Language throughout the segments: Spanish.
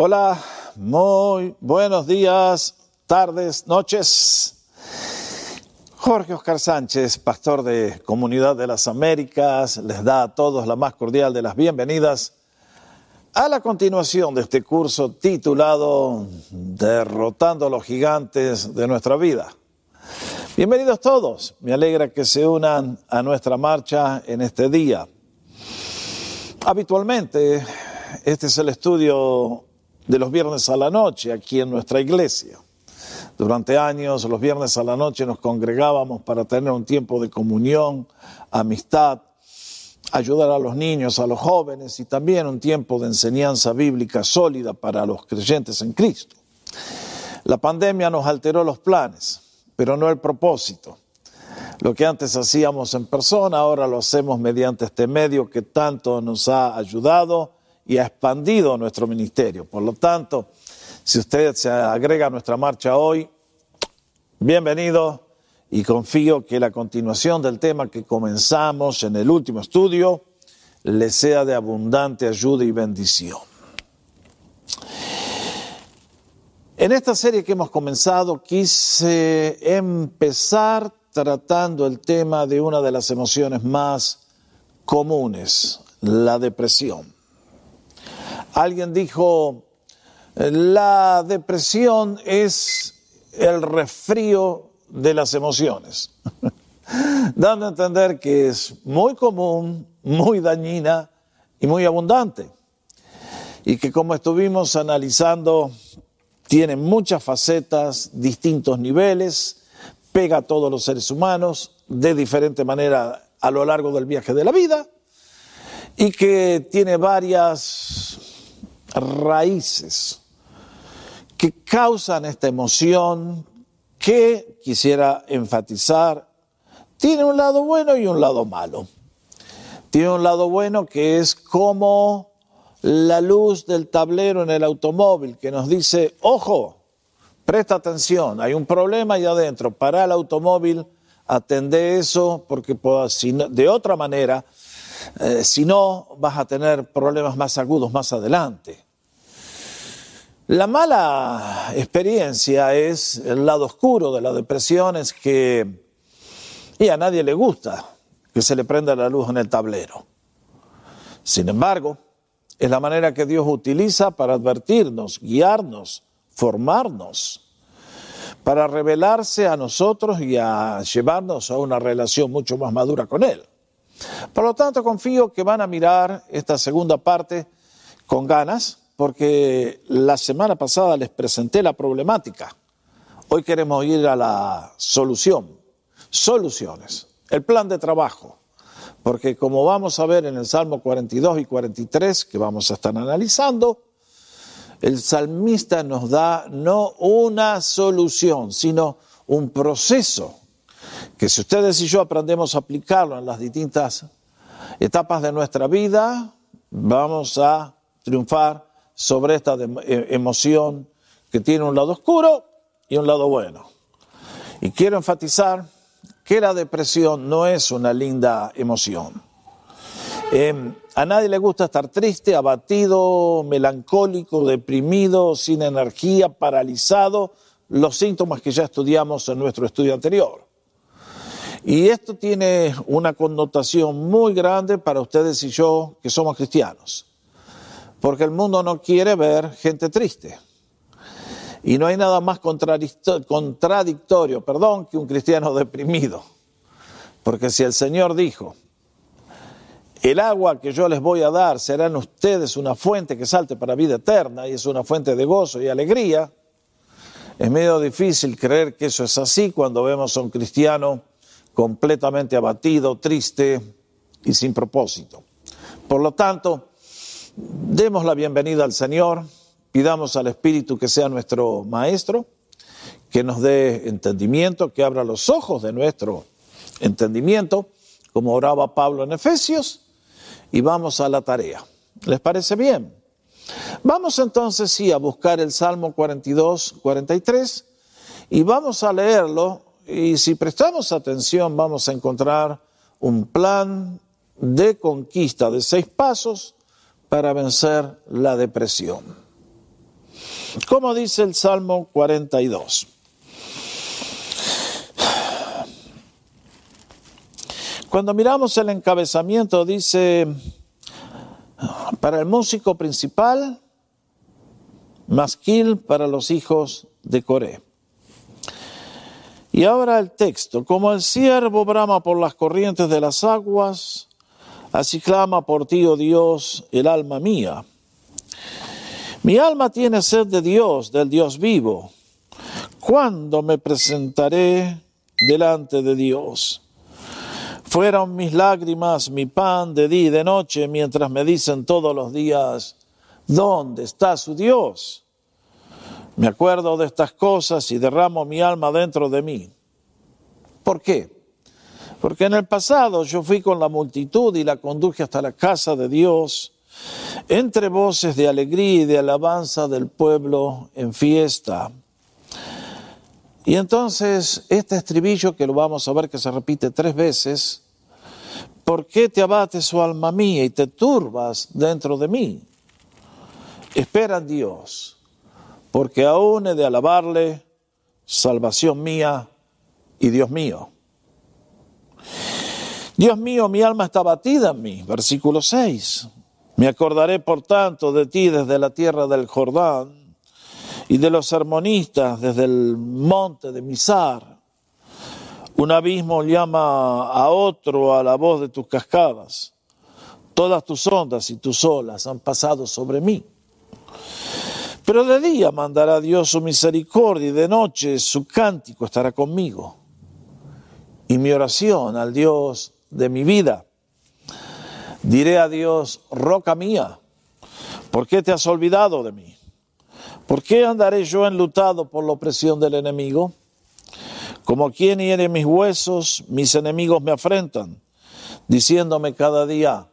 Hola, muy buenos días, tardes, noches. Jorge Oscar Sánchez, pastor de Comunidad de las Américas, les da a todos la más cordial de las bienvenidas a la continuación de este curso titulado Derrotando a los gigantes de nuestra vida. Bienvenidos todos, me alegra que se unan a nuestra marcha en este día. Habitualmente, este es el estudio de los viernes a la noche aquí en nuestra iglesia. Durante años, los viernes a la noche nos congregábamos para tener un tiempo de comunión, amistad, ayudar a los niños, a los jóvenes y también un tiempo de enseñanza bíblica sólida para los creyentes en Cristo. La pandemia nos alteró los planes, pero no el propósito. Lo que antes hacíamos en persona, ahora lo hacemos mediante este medio que tanto nos ha ayudado y ha expandido nuestro ministerio. Por lo tanto, si usted se agrega a nuestra marcha hoy, bienvenido y confío que la continuación del tema que comenzamos en el último estudio le sea de abundante ayuda y bendición. En esta serie que hemos comenzado quise empezar tratando el tema de una de las emociones más comunes, la depresión. Alguien dijo, la depresión es el resfrío de las emociones, dando a entender que es muy común, muy dañina y muy abundante. Y que como estuvimos analizando, tiene muchas facetas, distintos niveles, pega a todos los seres humanos de diferente manera a lo largo del viaje de la vida y que tiene varias raíces que causan esta emoción que quisiera enfatizar. Tiene un lado bueno y un lado malo. Tiene un lado bueno que es como la luz del tablero en el automóvil que nos dice, ojo, presta atención, hay un problema ahí adentro, para el automóvil, atende eso, porque de otra manera eh, si no, vas a tener problemas más agudos más adelante. La mala experiencia es el lado oscuro de la depresión, es que y a nadie le gusta que se le prenda la luz en el tablero. Sin embargo, es la manera que Dios utiliza para advertirnos, guiarnos, formarnos, para revelarse a nosotros y a llevarnos a una relación mucho más madura con Él. Por lo tanto, confío que van a mirar esta segunda parte con ganas, porque la semana pasada les presenté la problemática. Hoy queremos ir a la solución, soluciones, el plan de trabajo. Porque como vamos a ver en el Salmo 42 y 43, que vamos a estar analizando, el salmista nos da no una solución, sino un proceso que si ustedes y yo aprendemos a aplicarlo en las distintas etapas de nuestra vida, vamos a triunfar sobre esta e, emoción que tiene un lado oscuro y un lado bueno. Y quiero enfatizar que la depresión no es una linda emoción. Em, a nadie le gusta estar triste, abatido, melancólico, deprimido, sin energía, paralizado, los síntomas que ya estudiamos en nuestro estudio anterior. Y esto tiene una connotación muy grande para ustedes y yo que somos cristianos, porque el mundo no quiere ver gente triste. Y no hay nada más contradictorio, perdón, que un cristiano deprimido. Porque si el Señor dijo, el agua que yo les voy a dar será en ustedes una fuente que salte para vida eterna y es una fuente de gozo y alegría, es medio difícil creer que eso es así cuando vemos a un cristiano completamente abatido, triste y sin propósito. Por lo tanto, demos la bienvenida al Señor, pidamos al Espíritu que sea nuestro Maestro, que nos dé entendimiento, que abra los ojos de nuestro entendimiento, como oraba Pablo en Efesios, y vamos a la tarea. ¿Les parece bien? Vamos entonces sí a buscar el Salmo 42, 43 y vamos a leerlo y si prestamos atención vamos a encontrar un plan de conquista de seis pasos para vencer la depresión. Como dice el Salmo 42. Cuando miramos el encabezamiento dice, para el músico principal, masquil para los hijos de Coré. Y ahora el texto, como el siervo brama por las corrientes de las aguas, así clama por ti, oh Dios, el alma mía. Mi alma tiene sed de Dios, del Dios vivo. ¿Cuándo me presentaré delante de Dios? Fueron mis lágrimas mi pan de día y de noche, mientras me dicen todos los días, ¿dónde está su Dios? Me acuerdo de estas cosas y derramo mi alma dentro de mí. ¿Por qué? Porque en el pasado yo fui con la multitud y la conduje hasta la casa de Dios, entre voces de alegría y de alabanza del pueblo en fiesta. Y entonces este estribillo que lo vamos a ver que se repite tres veces, ¿por qué te abates, su oh alma mía, y te turbas dentro de mí? Espera en Dios porque aún he de alabarle, salvación mía y Dios mío. Dios mío, mi alma está batida en mí. Versículo 6. Me acordaré, por tanto, de ti desde la tierra del Jordán y de los sermonistas desde el monte de Misar. Un abismo llama a otro a la voz de tus cascadas. Todas tus ondas y tus olas han pasado sobre mí. Pero de día mandará Dios su misericordia y de noche su cántico estará conmigo. Y mi oración al Dios de mi vida. Diré a Dios, roca mía, ¿por qué te has olvidado de mí? ¿Por qué andaré yo enlutado por la opresión del enemigo? Como quien hiere mis huesos, mis enemigos me afrentan, diciéndome cada día,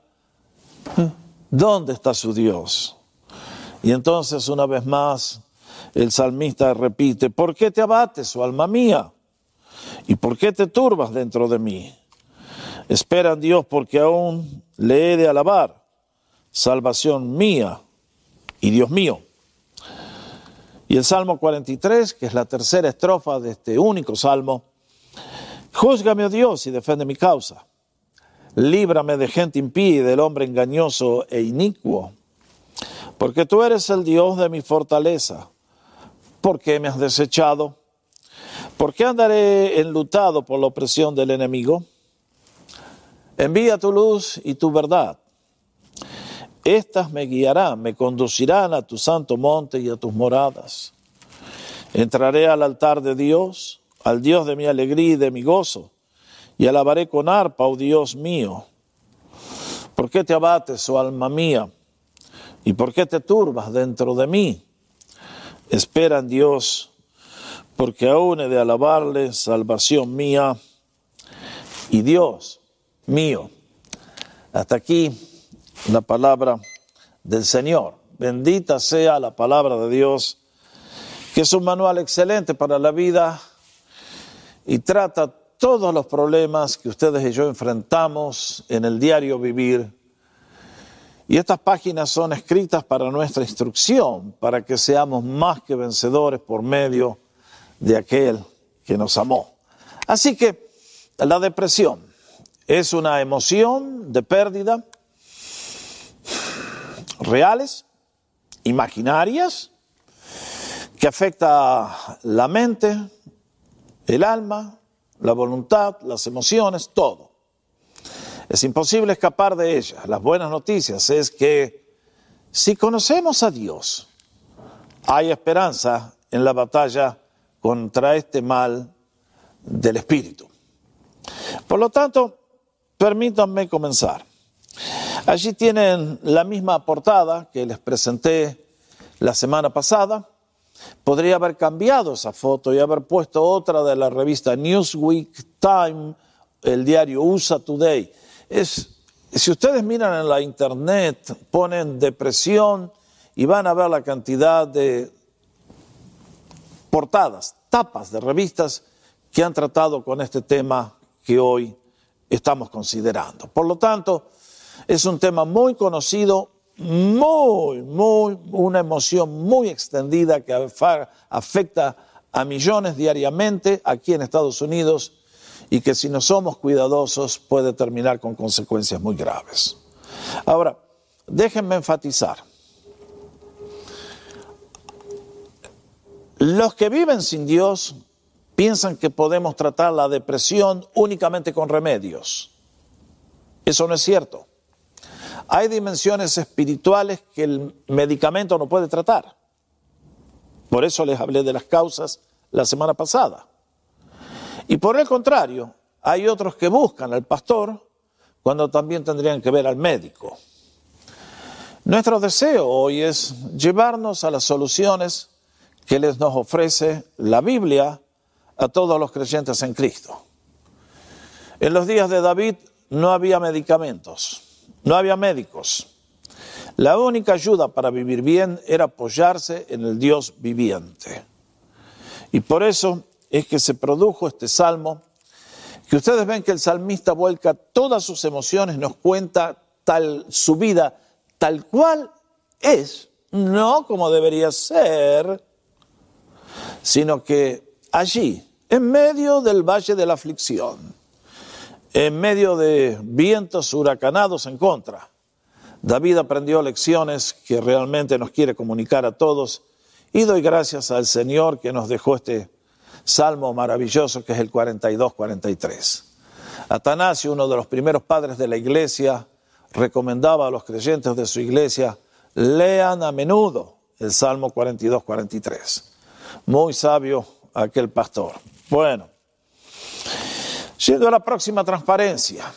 ¿dónde está su Dios? Y entonces una vez más el salmista repite, ¿por qué te abates, oh alma mía? ¿Y por qué te turbas dentro de mí? Espera en Dios porque aún le he de alabar, salvación mía y Dios mío. Y el Salmo 43, que es la tercera estrofa de este único salmo, Júzgame, oh Dios, y defiende mi causa. Líbrame de gente impía y del hombre engañoso e inicuo porque tú eres el Dios de mi fortaleza. ¿Por qué me has desechado? ¿Por qué andaré enlutado por la opresión del enemigo? Envía tu luz y tu verdad. Estas me guiarán, me conducirán a tu santo monte y a tus moradas. Entraré al altar de Dios, al Dios de mi alegría y de mi gozo, y alabaré con arpa, oh Dios mío. ¿Por qué te abates, oh alma mía? ¿Y por qué te turbas dentro de mí? Espera en Dios, porque aún he de alabarle, salvación mía y Dios mío. Hasta aquí la palabra del Señor. Bendita sea la palabra de Dios, que es un manual excelente para la vida y trata todos los problemas que ustedes y yo enfrentamos en el diario vivir y estas páginas son escritas para nuestra instrucción, para que seamos más que vencedores por medio de aquel que nos amó. Así que la depresión es una emoción de pérdida reales, imaginarias, que afecta la mente, el alma, la voluntad, las emociones, todo. Es imposible escapar de ella. Las buenas noticias es que si conocemos a Dios, hay esperanza en la batalla contra este mal del espíritu. Por lo tanto, permítanme comenzar. Allí tienen la misma portada que les presenté la semana pasada. Podría haber cambiado esa foto y haber puesto otra de la revista Newsweek, Time, el diario USA Today es, si ustedes miran en la internet, ponen depresión y van a ver la cantidad de portadas, tapas de revistas que han tratado con este tema que hoy estamos considerando. Por lo tanto, es un tema muy conocido muy, muy, una emoción muy extendida que afecta a millones diariamente aquí en Estados Unidos y que si no somos cuidadosos puede terminar con consecuencias muy graves. Ahora, déjenme enfatizar. Los que viven sin Dios piensan que podemos tratar la depresión únicamente con remedios. Eso no es cierto. Hay dimensiones espirituales que el medicamento no puede tratar. Por eso les hablé de las causas la semana pasada. Y por el contrario, hay otros que buscan al pastor cuando también tendrían que ver al médico. Nuestro deseo hoy es llevarnos a las soluciones que les nos ofrece la Biblia a todos los creyentes en Cristo. En los días de David no había medicamentos, no había médicos. La única ayuda para vivir bien era apoyarse en el Dios viviente. Y por eso es que se produjo este salmo, que ustedes ven que el salmista vuelca todas sus emociones, nos cuenta tal su vida tal cual es, no como debería ser, sino que allí, en medio del valle de la aflicción, en medio de vientos huracanados en contra, David aprendió lecciones que realmente nos quiere comunicar a todos y doy gracias al Señor que nos dejó este salmo maravilloso que es el 42-43. Atanasio, uno de los primeros padres de la iglesia, recomendaba a los creyentes de su iglesia, lean a menudo el Salmo 42-43. Muy sabio aquel pastor. Bueno, yendo a la próxima transparencia,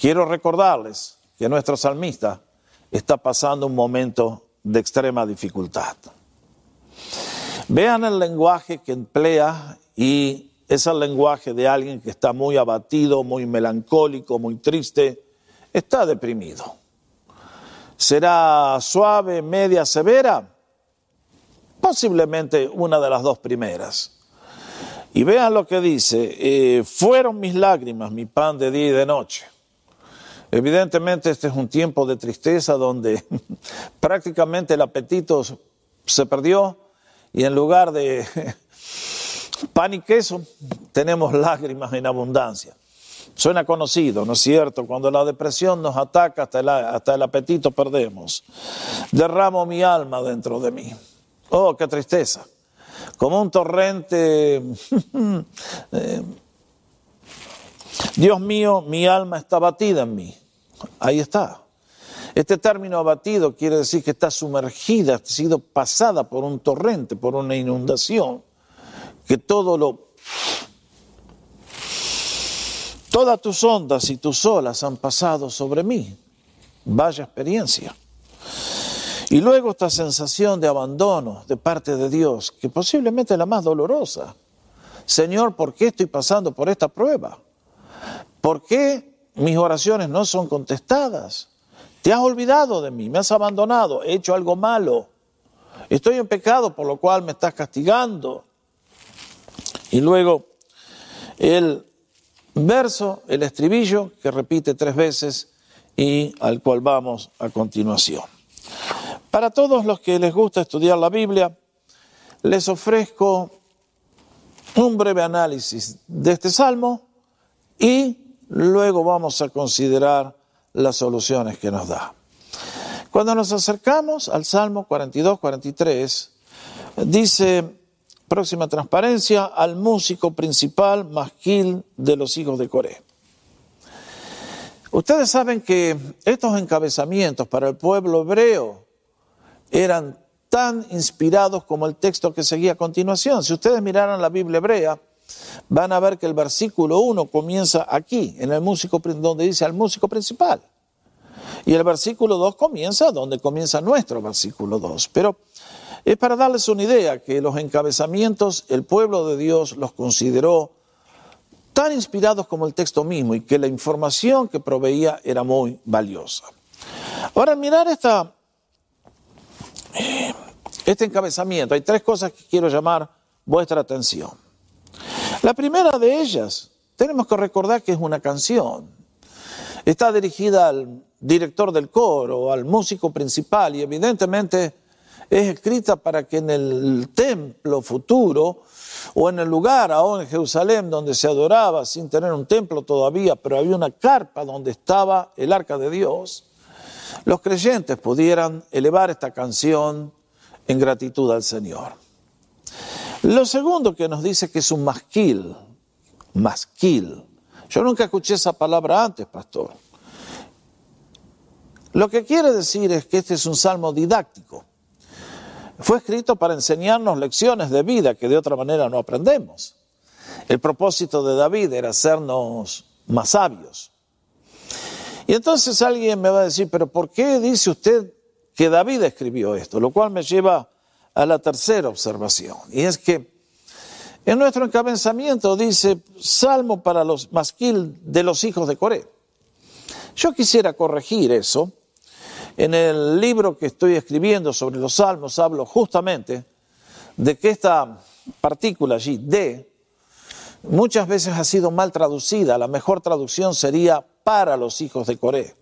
quiero recordarles que nuestro salmista está pasando un momento de extrema dificultad. Vean el lenguaje que emplea y es el lenguaje de alguien que está muy abatido, muy melancólico, muy triste, está deprimido. ¿Será suave, media, severa? Posiblemente una de las dos primeras. Y vean lo que dice, eh, fueron mis lágrimas, mi pan de día y de noche. Evidentemente este es un tiempo de tristeza donde prácticamente el apetito se perdió, y en lugar de pan y queso, tenemos lágrimas en abundancia. Suena conocido, ¿no es cierto? Cuando la depresión nos ataca, hasta el, hasta el apetito perdemos. Derramo mi alma dentro de mí. Oh, qué tristeza. Como un torrente. Eh, Dios mío, mi alma está batida en mí. Ahí está. Este término abatido quiere decir que está sumergida, ha sido pasada por un torrente, por una inundación, que todo lo... Todas tus ondas y tus olas han pasado sobre mí. Vaya experiencia. Y luego esta sensación de abandono de parte de Dios, que posiblemente es la más dolorosa. Señor, ¿por qué estoy pasando por esta prueba? ¿Por qué mis oraciones no son contestadas? Te has olvidado de mí, me has abandonado, he hecho algo malo. Estoy en pecado por lo cual me estás castigando. Y luego el verso, el estribillo que repite tres veces y al cual vamos a continuación. Para todos los que les gusta estudiar la Biblia, les ofrezco un breve análisis de este salmo y luego vamos a considerar las soluciones que nos da. Cuando nos acercamos al Salmo 42, 43, dice, próxima transparencia, al músico principal masquil de los hijos de Coré. Ustedes saben que estos encabezamientos para el pueblo hebreo eran tan inspirados como el texto que seguía a continuación. Si ustedes miraran la Biblia hebrea, van a ver que el versículo 1 comienza aquí, en el músico, donde dice al músico principal. Y el versículo 2 comienza donde comienza nuestro versículo 2. Pero es para darles una idea que los encabezamientos, el pueblo de Dios los consideró tan inspirados como el texto mismo y que la información que proveía era muy valiosa. Ahora, mirar esta, este encabezamiento, hay tres cosas que quiero llamar vuestra atención. La primera de ellas, tenemos que recordar que es una canción. está dirigida al director del coro, al músico principal y evidentemente es escrita para que en el templo futuro o en el lugar ahora en Jerusalén donde se adoraba sin tener un templo todavía, pero había una carpa donde estaba el arca de Dios, los creyentes pudieran elevar esta canción en gratitud al Señor. Lo segundo que nos dice que es un masquil, masquil. Yo nunca escuché esa palabra antes, pastor. Lo que quiere decir es que este es un salmo didáctico. Fue escrito para enseñarnos lecciones de vida que de otra manera no aprendemos. El propósito de David era hacernos más sabios. Y entonces alguien me va a decir, pero ¿por qué dice usted que David escribió esto? Lo cual me lleva a la tercera observación. Y es que en nuestro encabezamiento dice Salmo para los masquil de los hijos de Coré. Yo quisiera corregir eso. En el libro que estoy escribiendo sobre los salmos hablo justamente de que esta partícula allí, de, muchas veces ha sido mal traducida. La mejor traducción sería para los hijos de Coré.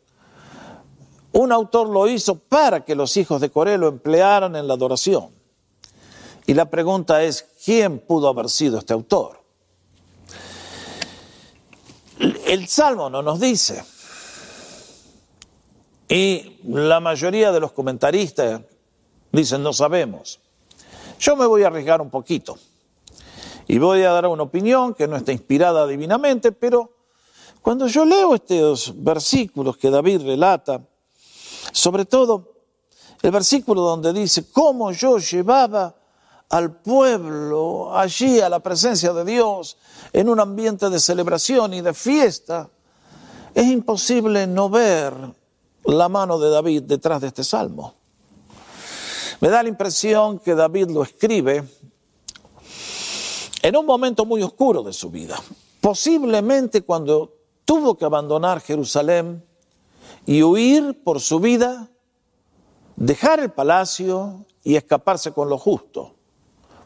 Un autor lo hizo para que los hijos de Coré lo emplearan en la adoración. Y la pregunta es, ¿quién pudo haber sido este autor? El Salmo no nos dice. Y la mayoría de los comentaristas dicen, no sabemos. Yo me voy a arriesgar un poquito. Y voy a dar una opinión que no está inspirada divinamente, pero cuando yo leo estos versículos que David relata, sobre todo el versículo donde dice, cómo yo llevaba al pueblo allí a la presencia de Dios en un ambiente de celebración y de fiesta, es imposible no ver la mano de David detrás de este salmo. Me da la impresión que David lo escribe en un momento muy oscuro de su vida, posiblemente cuando tuvo que abandonar Jerusalén y huir por su vida, dejar el palacio y escaparse con lo justo.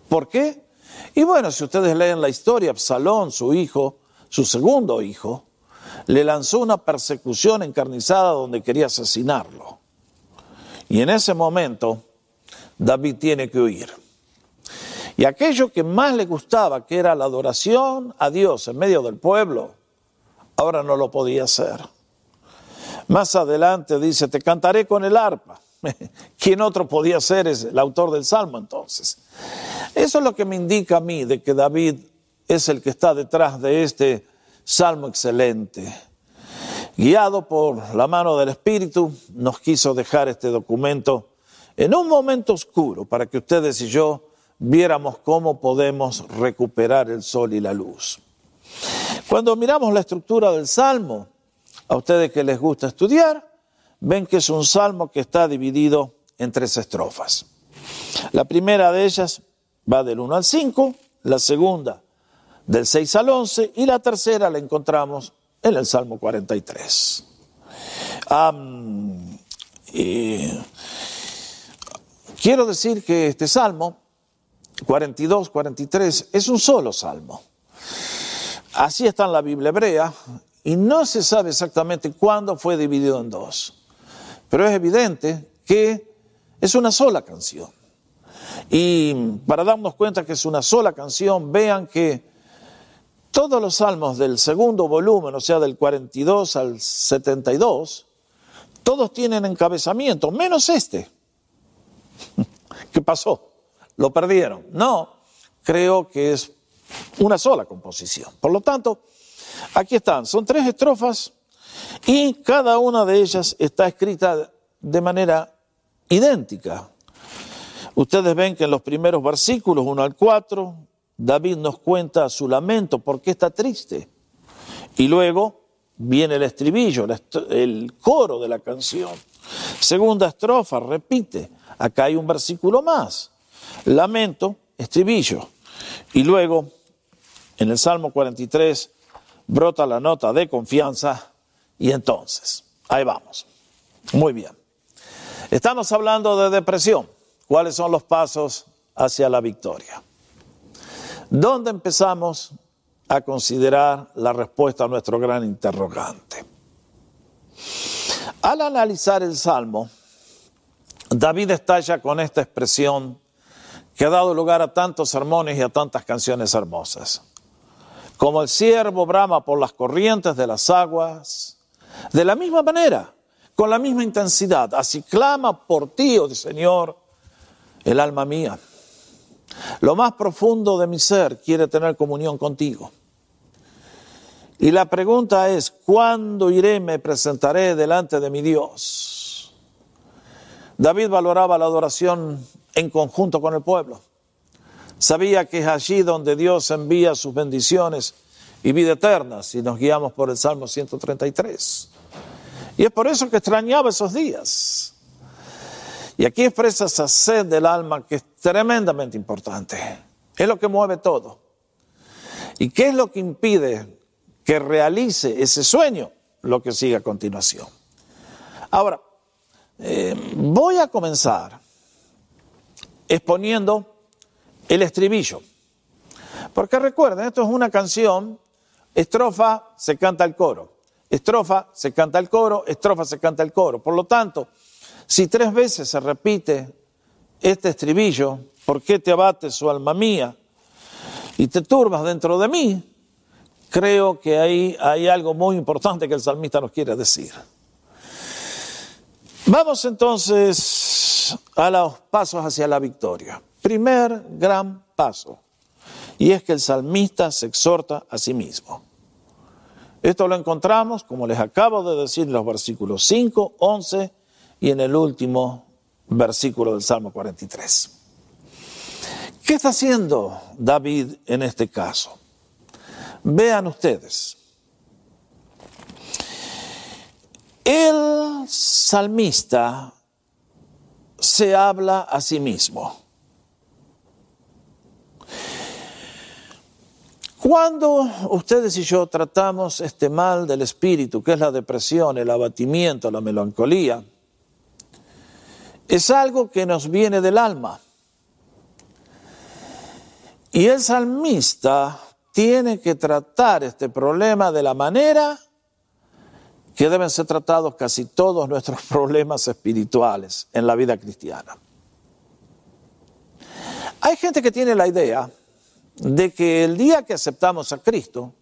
¿Por qué? Y bueno, si ustedes leen la historia, Absalón, su hijo, su segundo hijo, le lanzó una persecución encarnizada donde quería asesinarlo. Y en ese momento, David tiene que huir. Y aquello que más le gustaba, que era la adoración a Dios en medio del pueblo, ahora no lo podía hacer. Más adelante dice, te cantaré con el arpa. ¿Quién otro podía ser? El autor del Salmo entonces. Eso es lo que me indica a mí de que David es el que está detrás de este salmo excelente. Guiado por la mano del Espíritu, nos quiso dejar este documento en un momento oscuro para que ustedes y yo viéramos cómo podemos recuperar el sol y la luz. Cuando miramos la estructura del salmo, a ustedes que les gusta estudiar, ven que es un salmo que está dividido en tres estrofas. La primera de ellas va del 1 al 5, la segunda del 6 al 11 y la tercera la encontramos en el Salmo 43. quiero decir que este Salmo 42, 43 es un solo Salmo. Así está en la Biblia hebrea y no se sabe exactamente cuándo fue dividido en dos, pero es evidente que es una sola canción. Y para darnos cuenta que es una sola canción, vean que todos los salmos del segundo volumen, o sea, del 42 al 72, todos tienen encabezamiento, menos este. ¿Qué pasó? Lo perdieron. No, creo que es una sola composición. Por lo tanto, aquí están, son tres estrofas y cada una de ellas está escrita de manera idéntica. Ustedes ven que en los primeros versículos, 1 al 4, David nos cuenta su lamento, porque está triste. Y luego viene el estribillo, el coro de la canción. Segunda estrofa, repite. Acá hay un versículo más. Lamento, estribillo. Y luego, en el Salmo 43, brota la nota de confianza. Y entonces, ahí vamos. Muy bien. Estamos hablando de depresión. ¿Cuáles son los pasos hacia la victoria? ¿Dónde empezamos a considerar la respuesta a nuestro gran interrogante? Al analizar el Salmo, David estalla con esta expresión que ha dado lugar a tantos sermones y a tantas canciones hermosas. Como el siervo brama por las corrientes de las aguas, de la misma manera, con la misma intensidad, así clama por ti, oh Señor, el alma mía. Lo más profundo de mi ser quiere tener comunión contigo. Y la pregunta es, ¿cuándo iré, me presentaré delante de mi Dios? David valoraba la adoración en conjunto con el pueblo. Sabía que es allí donde Dios envía sus bendiciones y vida eterna, si nos guiamos por el Salmo 133. Y es por eso que extrañaba esos días. Y aquí expresa esa sed del alma que es tremendamente importante. Es lo que mueve todo. ¿Y qué es lo que impide que realice ese sueño? Lo que sigue a continuación. Ahora, eh, voy a comenzar exponiendo el estribillo. Porque recuerden, esto es una canción, estrofa se canta el coro, estrofa se canta el coro, estrofa se canta el coro. Por lo tanto, si tres veces se repite este estribillo, ¿por qué te abates, su alma mía, y te turbas dentro de mí? Creo que ahí hay algo muy importante que el salmista nos quiere decir. Vamos entonces a los pasos hacia la victoria. Primer gran paso, y es que el salmista se exhorta a sí mismo. Esto lo encontramos, como les acabo de decir, en los versículos 5, 11 y en el último versículo del Salmo 43. ¿Qué está haciendo David en este caso? Vean ustedes. El salmista se habla a sí mismo. Cuando ustedes y yo tratamos este mal del espíritu, que es la depresión, el abatimiento, la melancolía, es algo que nos viene del alma. Y el salmista tiene que tratar este problema de la manera que deben ser tratados casi todos nuestros problemas espirituales en la vida cristiana. Hay gente que tiene la idea de que el día que aceptamos a Cristo,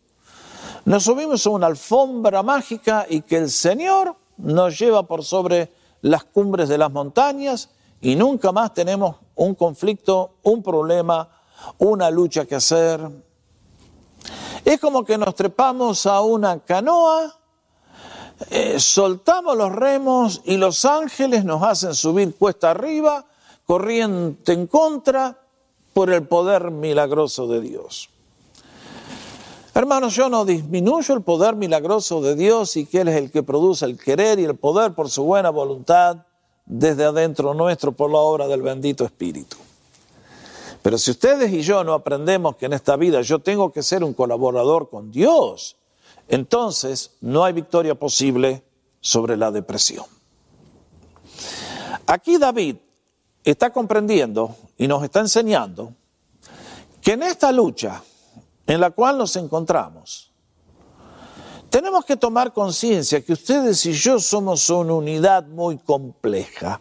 nos subimos a una alfombra mágica y que el Señor nos lleva por sobre las cumbres de las montañas y nunca más tenemos un conflicto, un problema, una lucha que hacer. Es como que nos trepamos a una canoa, eh, soltamos los remos y los ángeles nos hacen subir cuesta arriba, corriente en contra, por el poder milagroso de Dios. Hermanos, yo no disminuyo el poder milagroso de Dios y que Él es el que produce el querer y el poder por su buena voluntad desde adentro nuestro por la obra del bendito Espíritu. Pero si ustedes y yo no aprendemos que en esta vida yo tengo que ser un colaborador con Dios, entonces no hay victoria posible sobre la depresión. Aquí David está comprendiendo y nos está enseñando que en esta lucha en la cual nos encontramos, tenemos que tomar conciencia que ustedes y yo somos una unidad muy compleja.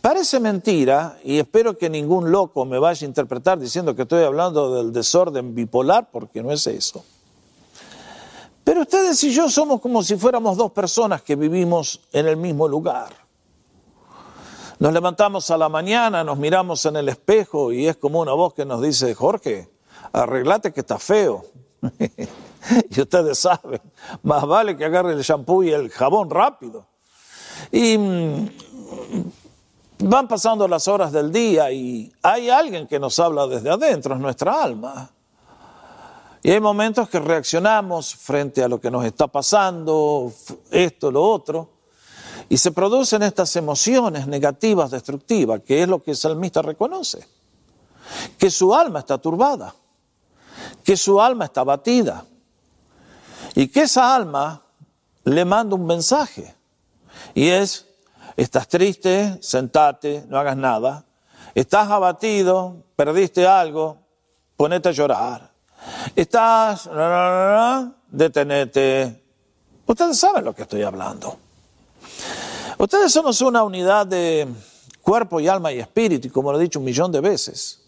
Parece mentira, y espero que ningún loco me vaya a interpretar diciendo que estoy hablando del desorden bipolar, porque no es eso. Pero ustedes y yo somos como si fuéramos dos personas que vivimos en el mismo lugar. Nos levantamos a la mañana, nos miramos en el espejo y es como una voz que nos dice, Jorge, arreglate que está feo. y ustedes saben, más vale que agarre el shampoo y el jabón rápido. Y mm, van pasando las horas del día y hay alguien que nos habla desde adentro, es nuestra alma. Y hay momentos que reaccionamos frente a lo que nos está pasando, esto, lo otro. Y se producen estas emociones negativas, destructivas, que es lo que el salmista reconoce. Que su alma está turbada, que su alma está batida y que esa alma le manda un mensaje. Y es, estás triste, sentate, no hagas nada. Estás abatido, perdiste algo, ponete a llorar. Estás, detenete, Ustedes saben lo que estoy hablando. Ustedes somos una unidad de cuerpo y alma y espíritu, y como lo he dicho un millón de veces.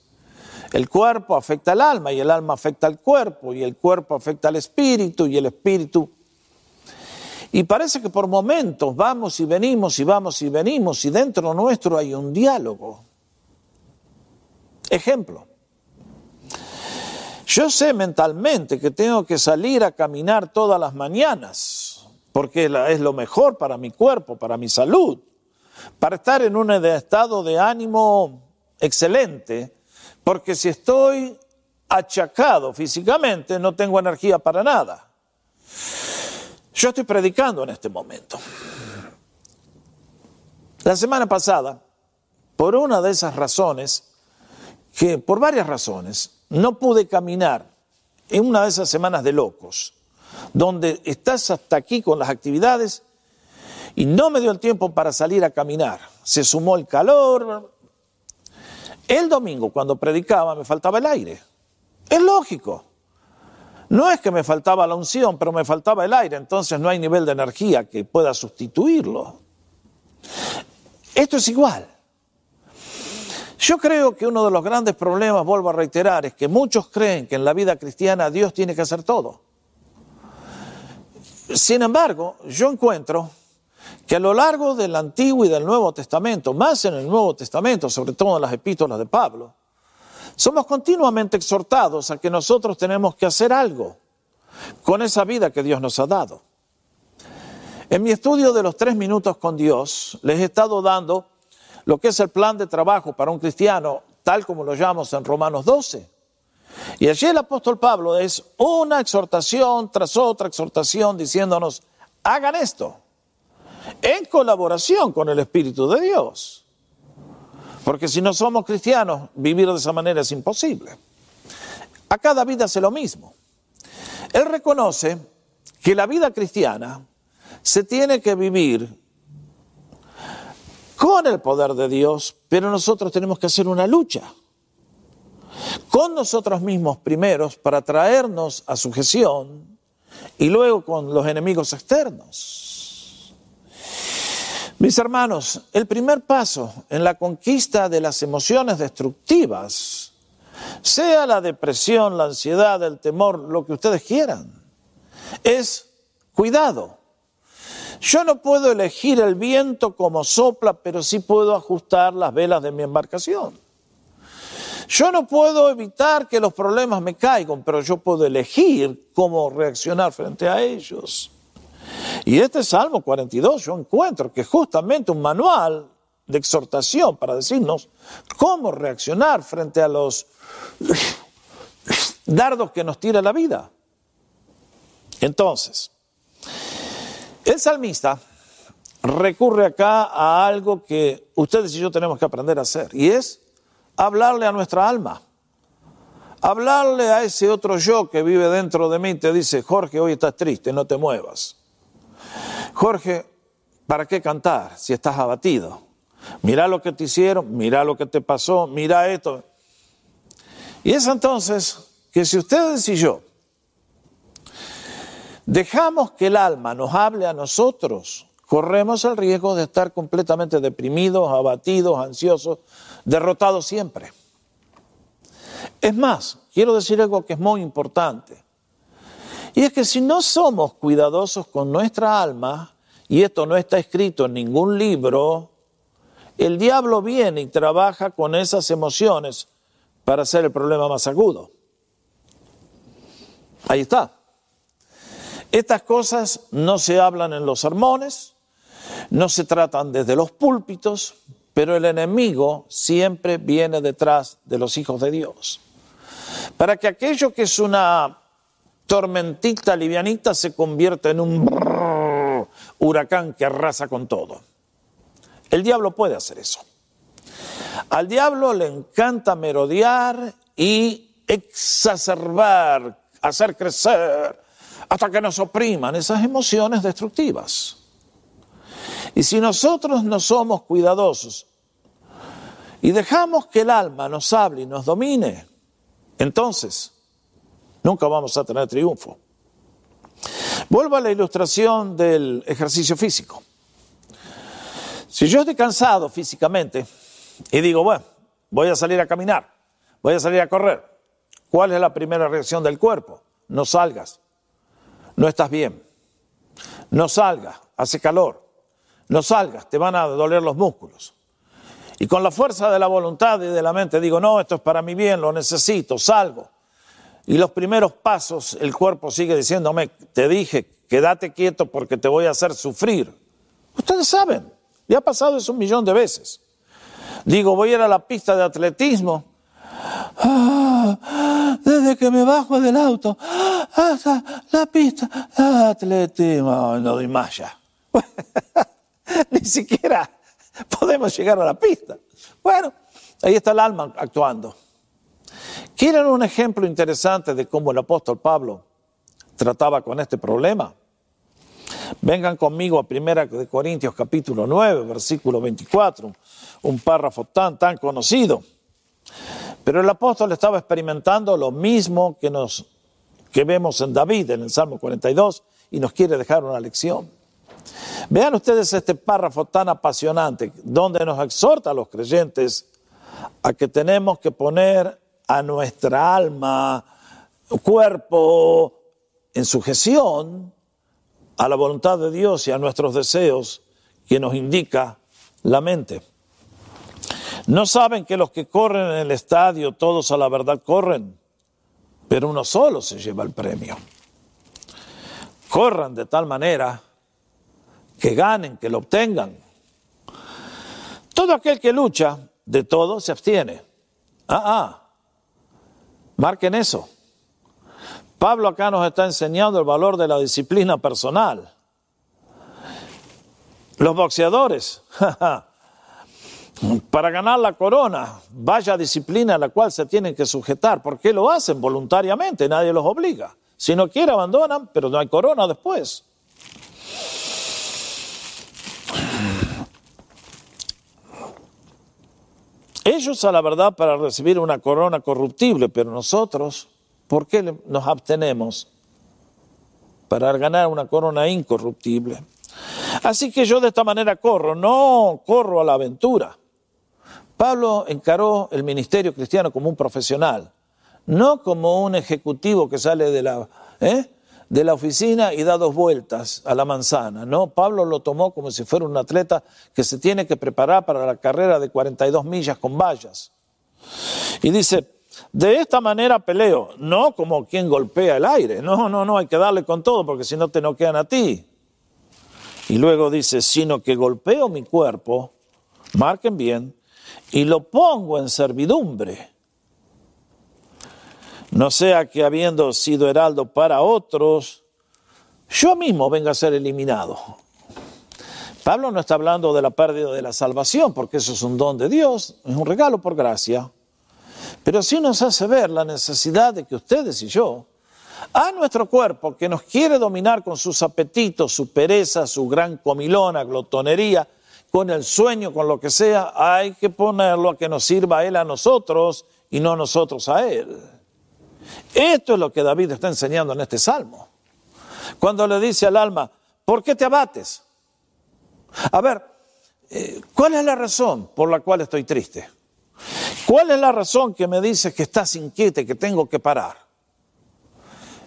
El cuerpo afecta al alma y el alma afecta al cuerpo y el cuerpo afecta al espíritu y el espíritu. Y parece que por momentos vamos y venimos y vamos y venimos y dentro nuestro hay un diálogo. Ejemplo. Yo sé mentalmente que tengo que salir a caminar todas las mañanas, porque es lo mejor para mi cuerpo, para mi salud, para estar en un estado de ánimo excelente, porque si estoy achacado físicamente no tengo energía para nada. Yo estoy predicando en este momento. La semana pasada, por una de esas razones, que por varias razones, no pude caminar en una de esas semanas de locos, donde estás hasta aquí con las actividades y no me dio el tiempo para salir a caminar. Se sumó el calor. El domingo, cuando predicaba, me faltaba el aire. Es lógico. No es que me faltaba la unción, pero me faltaba el aire, entonces no hay nivel de energía que pueda sustituirlo. Esto es igual. Yo creo que uno de los grandes problemas, vuelvo a reiterar, es que muchos creen que en la vida cristiana Dios tiene que hacer todo. Sin embargo, yo encuentro que a lo largo del Antiguo y del Nuevo Testamento, más en el Nuevo Testamento, sobre todo en las epístolas de Pablo, somos continuamente exhortados a que nosotros tenemos que hacer algo con esa vida que Dios nos ha dado. En mi estudio de los tres minutos con Dios, les he estado dando lo que es el plan de trabajo para un cristiano, tal como lo llamamos en Romanos 12. Y allí el apóstol Pablo es una exhortación tras otra exhortación diciéndonos, hagan esto, en colaboración con el Espíritu de Dios. Porque si no somos cristianos, vivir de esa manera es imposible. A cada vida hace lo mismo. Él reconoce que la vida cristiana se tiene que vivir con el poder de Dios, pero nosotros tenemos que hacer una lucha con nosotros mismos primeros para traernos a sujeción y luego con los enemigos externos. Mis hermanos, el primer paso en la conquista de las emociones destructivas, sea la depresión, la ansiedad, el temor, lo que ustedes quieran, es cuidado yo no puedo elegir el viento como sopla, pero sí puedo ajustar las velas de mi embarcación. Yo no puedo evitar que los problemas me caigan, pero yo puedo elegir cómo reaccionar frente a ellos. Y este Salmo 42 yo encuentro que es justamente un manual de exhortación para decirnos cómo reaccionar frente a los dardos que nos tira la vida. Entonces, el salmista recurre acá a algo que ustedes y yo tenemos que aprender a hacer, y es hablarle a nuestra alma. Hablarle a ese otro yo que vive dentro de mí te dice, Jorge, hoy estás triste, no te muevas. Jorge, ¿para qué cantar si estás abatido? Mira lo que te hicieron, mira lo que te pasó, mira esto. Y es entonces que si ustedes y yo dejamos que el alma nos hable a nosotros, corremos el riesgo de estar completamente deprimidos, abatidos, ansiosos, derrotados siempre. Es más, quiero decir algo que es muy importante. Y es que si no somos cuidadosos con nuestra alma, y esto no está escrito en ningún libro, el diablo viene y trabaja con esas emociones para hacer el problema más agudo. Ahí está. Estas cosas no se hablan en los sermones, no se tratan desde los púlpitos, pero el enemigo siempre viene detrás de los hijos de Dios. Para que aquello que es una tormentita livianita se convierta en un huracán que arrasa con todo. El diablo puede hacer eso. Al diablo le encanta merodear y exacerbar, hacer crecer hasta que nos opriman esas emociones destructivas. Y si nosotros no somos cuidadosos y dejamos que el alma nos hable y nos domine, entonces nunca vamos a tener triunfo. Vuelvo a la ilustración del ejercicio físico. Si yo estoy cansado físicamente y digo, bueno, voy a salir a caminar, voy a salir a correr, ¿cuál es la primera reacción del cuerpo? No salgas, no estás bien, no salgas, hace calor, no salgas, te van a doler los músculos. Y con la fuerza de la voluntad y de la mente digo, no, esto es para mi bien, lo necesito, salgo. Y los primeros pasos el cuerpo sigue diciéndome, te dije, quédate quieto porque te voy a hacer sufrir. Ustedes saben, ya ha pasado eso un millón de veces. Digo, voy a ir a la pista de atletismo. Ah, desde que me bajo del auto hasta la pista de atletismo, no doy más ya. Ni siquiera podemos llegar a la pista. Bueno, ahí está el alma actuando. ¿Quieren un ejemplo interesante de cómo el apóstol Pablo trataba con este problema? Vengan conmigo a 1 Corintios capítulo 9, versículo 24, un párrafo tan, tan conocido. Pero el apóstol estaba experimentando lo mismo que, nos, que vemos en David, en el Salmo 42, y nos quiere dejar una lección. Vean ustedes este párrafo tan apasionante, donde nos exhorta a los creyentes a que tenemos que poner a nuestra alma, cuerpo en sujeción a la voluntad de Dios y a nuestros deseos que nos indica la mente. No saben que los que corren en el estadio, todos a la verdad corren, pero uno solo se lleva el premio. Corran de tal manera que ganen, que lo obtengan. Todo aquel que lucha, de todo se abstiene. Ah, ah, marquen eso. Pablo acá nos está enseñando el valor de la disciplina personal. Los boxeadores, para ganar la corona, vaya disciplina a la cual se tienen que sujetar. ¿Por qué lo hacen? Voluntariamente, nadie los obliga. Si no quiere, abandonan, pero no hay corona después. Ellos a la verdad para recibir una corona corruptible, pero nosotros ¿Por qué nos abstenemos? Para ganar una corona incorruptible. Así que yo de esta manera corro, no corro a la aventura. Pablo encaró el ministerio cristiano como un profesional, no como un ejecutivo que sale de la, ¿eh? De la oficina y da dos vueltas a la manzana. No, Pablo lo tomó como si fuera un atleta que se tiene que preparar para la carrera de 42 millas con vallas. Y dice, de esta manera peleo, no como quien golpea el aire, no, no, no, hay que darle con todo porque si no te noquean a ti. Y luego dice, sino que golpeo mi cuerpo, marquen bien, y lo pongo en servidumbre. No sea que habiendo sido heraldo para otros, yo mismo venga a ser eliminado. Pablo no está hablando de la pérdida de la salvación, porque eso es un don de Dios, es un regalo por gracia. Pero sí nos hace ver la necesidad de que ustedes y yo, a nuestro cuerpo que nos quiere dominar con sus apetitos, su pereza, su gran comilona, glotonería, con el sueño, con lo que sea, hay que ponerlo a que nos sirva a Él a nosotros y no nosotros a Él. Esto es lo que David está enseñando en este salmo. Cuando le dice al alma, ¿por qué te abates? A ver, eh, ¿cuál es la razón por la cual estoy triste? ¿Cuál es la razón que me dice que estás inquieta y que tengo que parar?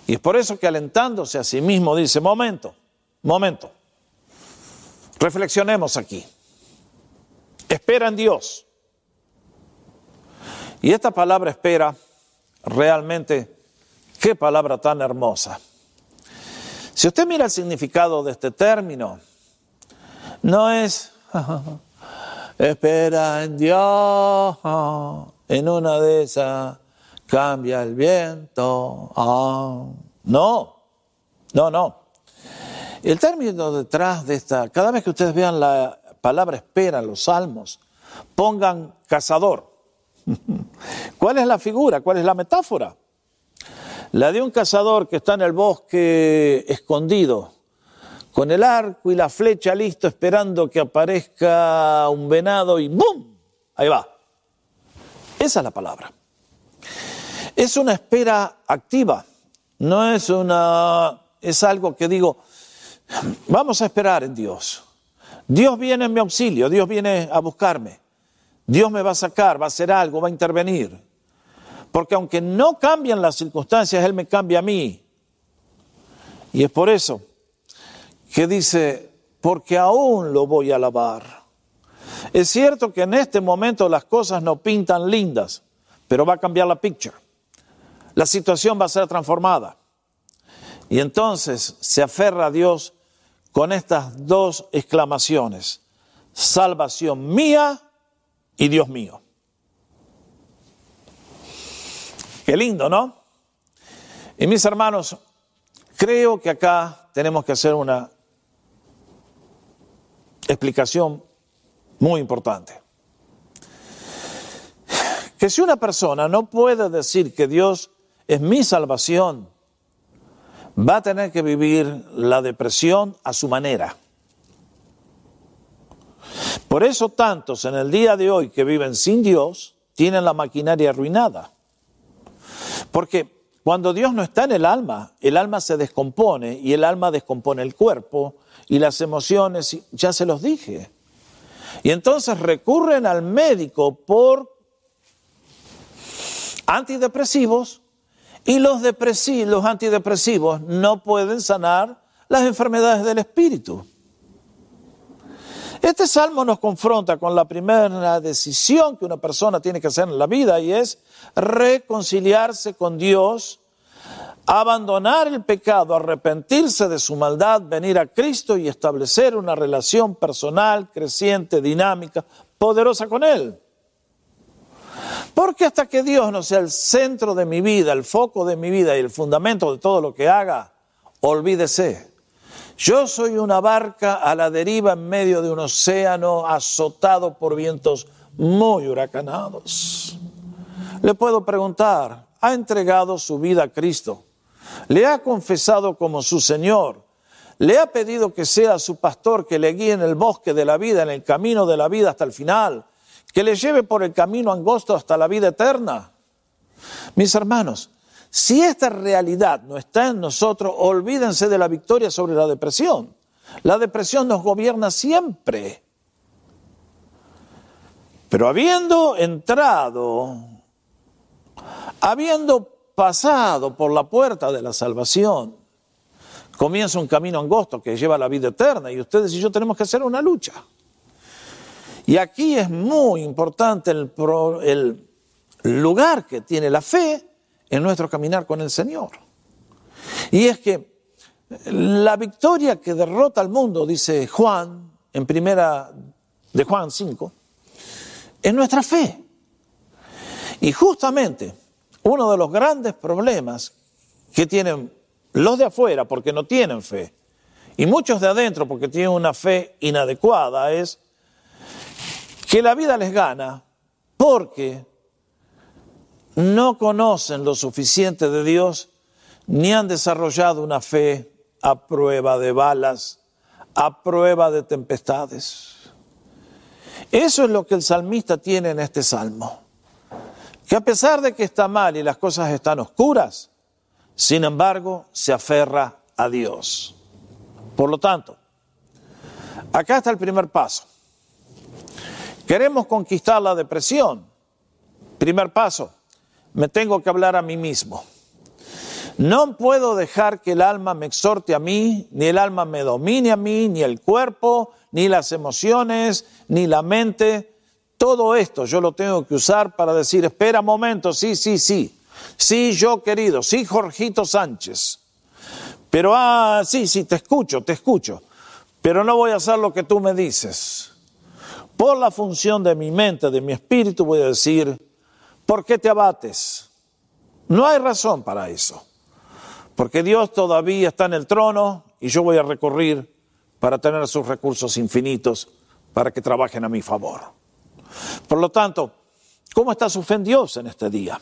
Y es por eso que alentándose a sí mismo dice, momento, momento, reflexionemos aquí. Espera en Dios. Y esta palabra espera, realmente, qué palabra tan hermosa. Si usted mira el significado de este término, no es espera en Dios, en una de esas cambia el viento. Ah, no, no, no. El término detrás de esta, cada vez que ustedes vean la palabra espera en los salmos, pongan cazador. ¿Cuál es la figura? ¿Cuál es la metáfora? La de un cazador que está en el bosque escondido, con el arco y la flecha listo esperando que aparezca un venado y ¡bum! Ahí va. Esa es la palabra. Es una espera activa, no es una es algo que digo, vamos a esperar en Dios. Dios viene en mi auxilio, Dios viene a buscarme. Dios me va a sacar, va a hacer algo, va a intervenir. Porque aunque no cambian las circunstancias, Él me cambia a mí. Y es por eso que dice, porque aún lo voy a alabar. Es cierto que en este momento las cosas no pintan lindas, pero va a cambiar la picture. La situación va a ser transformada. Y entonces se aferra a Dios con estas dos exclamaciones. Salvación mía y Dios mío. Qué lindo, ¿no? Y mis hermanos, creo que acá tenemos que hacer una explicación muy importante. Que si una persona no puede decir que Dios es mi salvación, va a tener que vivir la depresión a su manera. Por eso tantos en el día de hoy que viven sin Dios tienen la maquinaria arruinada. Porque cuando Dios no está en el alma, el alma se descompone y el alma descompone el cuerpo y las emociones, ya se los dije. Y entonces recurren al médico por antidepresivos y los, los antidepresivos no pueden sanar las enfermedades del espíritu. Este salmo nos confronta con la primera decisión que una persona tiene que hacer en la vida y es reconciliarse con Dios, abandonar el pecado, arrepentirse de su maldad, venir a Cristo y establecer una relación personal, creciente, dinámica, poderosa con Él. Porque hasta que Dios no sea el centro de mi vida, el foco de mi vida y el fundamento de todo lo que haga, olvídese. Yo soy una barca a la deriva en medio de un océano azotado por vientos muy huracanados. Le puedo preguntar, ¿ha entregado su vida a Cristo? ¿Le ha confesado como su Señor? ¿Le ha pedido que sea su pastor, que le guíe en el bosque de la vida, en el camino de la vida hasta el final? que le lleve por el camino angosto hasta la vida eterna. Mis hermanos, si esta realidad no está en nosotros, olvídense de la victoria sobre la depresión. La depresión nos gobierna siempre. Pero habiendo entrado, habiendo pasado por la puerta de la salvación, comienza un camino angosto que lleva a la vida eterna y ustedes y yo tenemos que hacer una lucha. Y aquí es muy importante el, lugar que tiene la fe en nuestro caminar con el Señor. Y es que la victoria que derrota al mundo, dice Juan, en primera de Juan 5, es nuestra fe. Y justamente uno de los grandes problemas que tienen los de afuera porque no tienen fe, y muchos de adentro porque tienen una fe inadecuada, es que la vida les gana porque no conocen lo suficiente de Dios ni han desarrollado una fe a prueba de balas, a prueba de tempestades. Eso es lo que el salmista tiene en este salmo. Que a pesar de que está mal y las cosas están oscuras, sin embargo se aferra a Dios. Por lo tanto, acá está el primer paso. Queremos conquistar la depresión. Primer paso, me tengo que hablar a mí mismo. No puedo dejar que el alma me exhorte a mí, ni el alma me domine a mí, ni el cuerpo, ni las emociones, ni la mente. Todo esto yo lo tengo que usar para decir, espera un momento, sí, sí, sí. Sí, yo querido, sí, Jorgito Sánchez. Pero, ah, sí, sí, te escucho, te escucho. Pero no voy a hacer lo que tú me dices. Por la función de mi mente, de mi espíritu, voy a decir, ¿por qué te abates? No hay razón para eso, porque Dios todavía está en el trono y yo voy a recurrir para tener sus recursos infinitos para que trabajen a mi favor. Por lo tanto, ¿cómo está su fe en Dios en este día?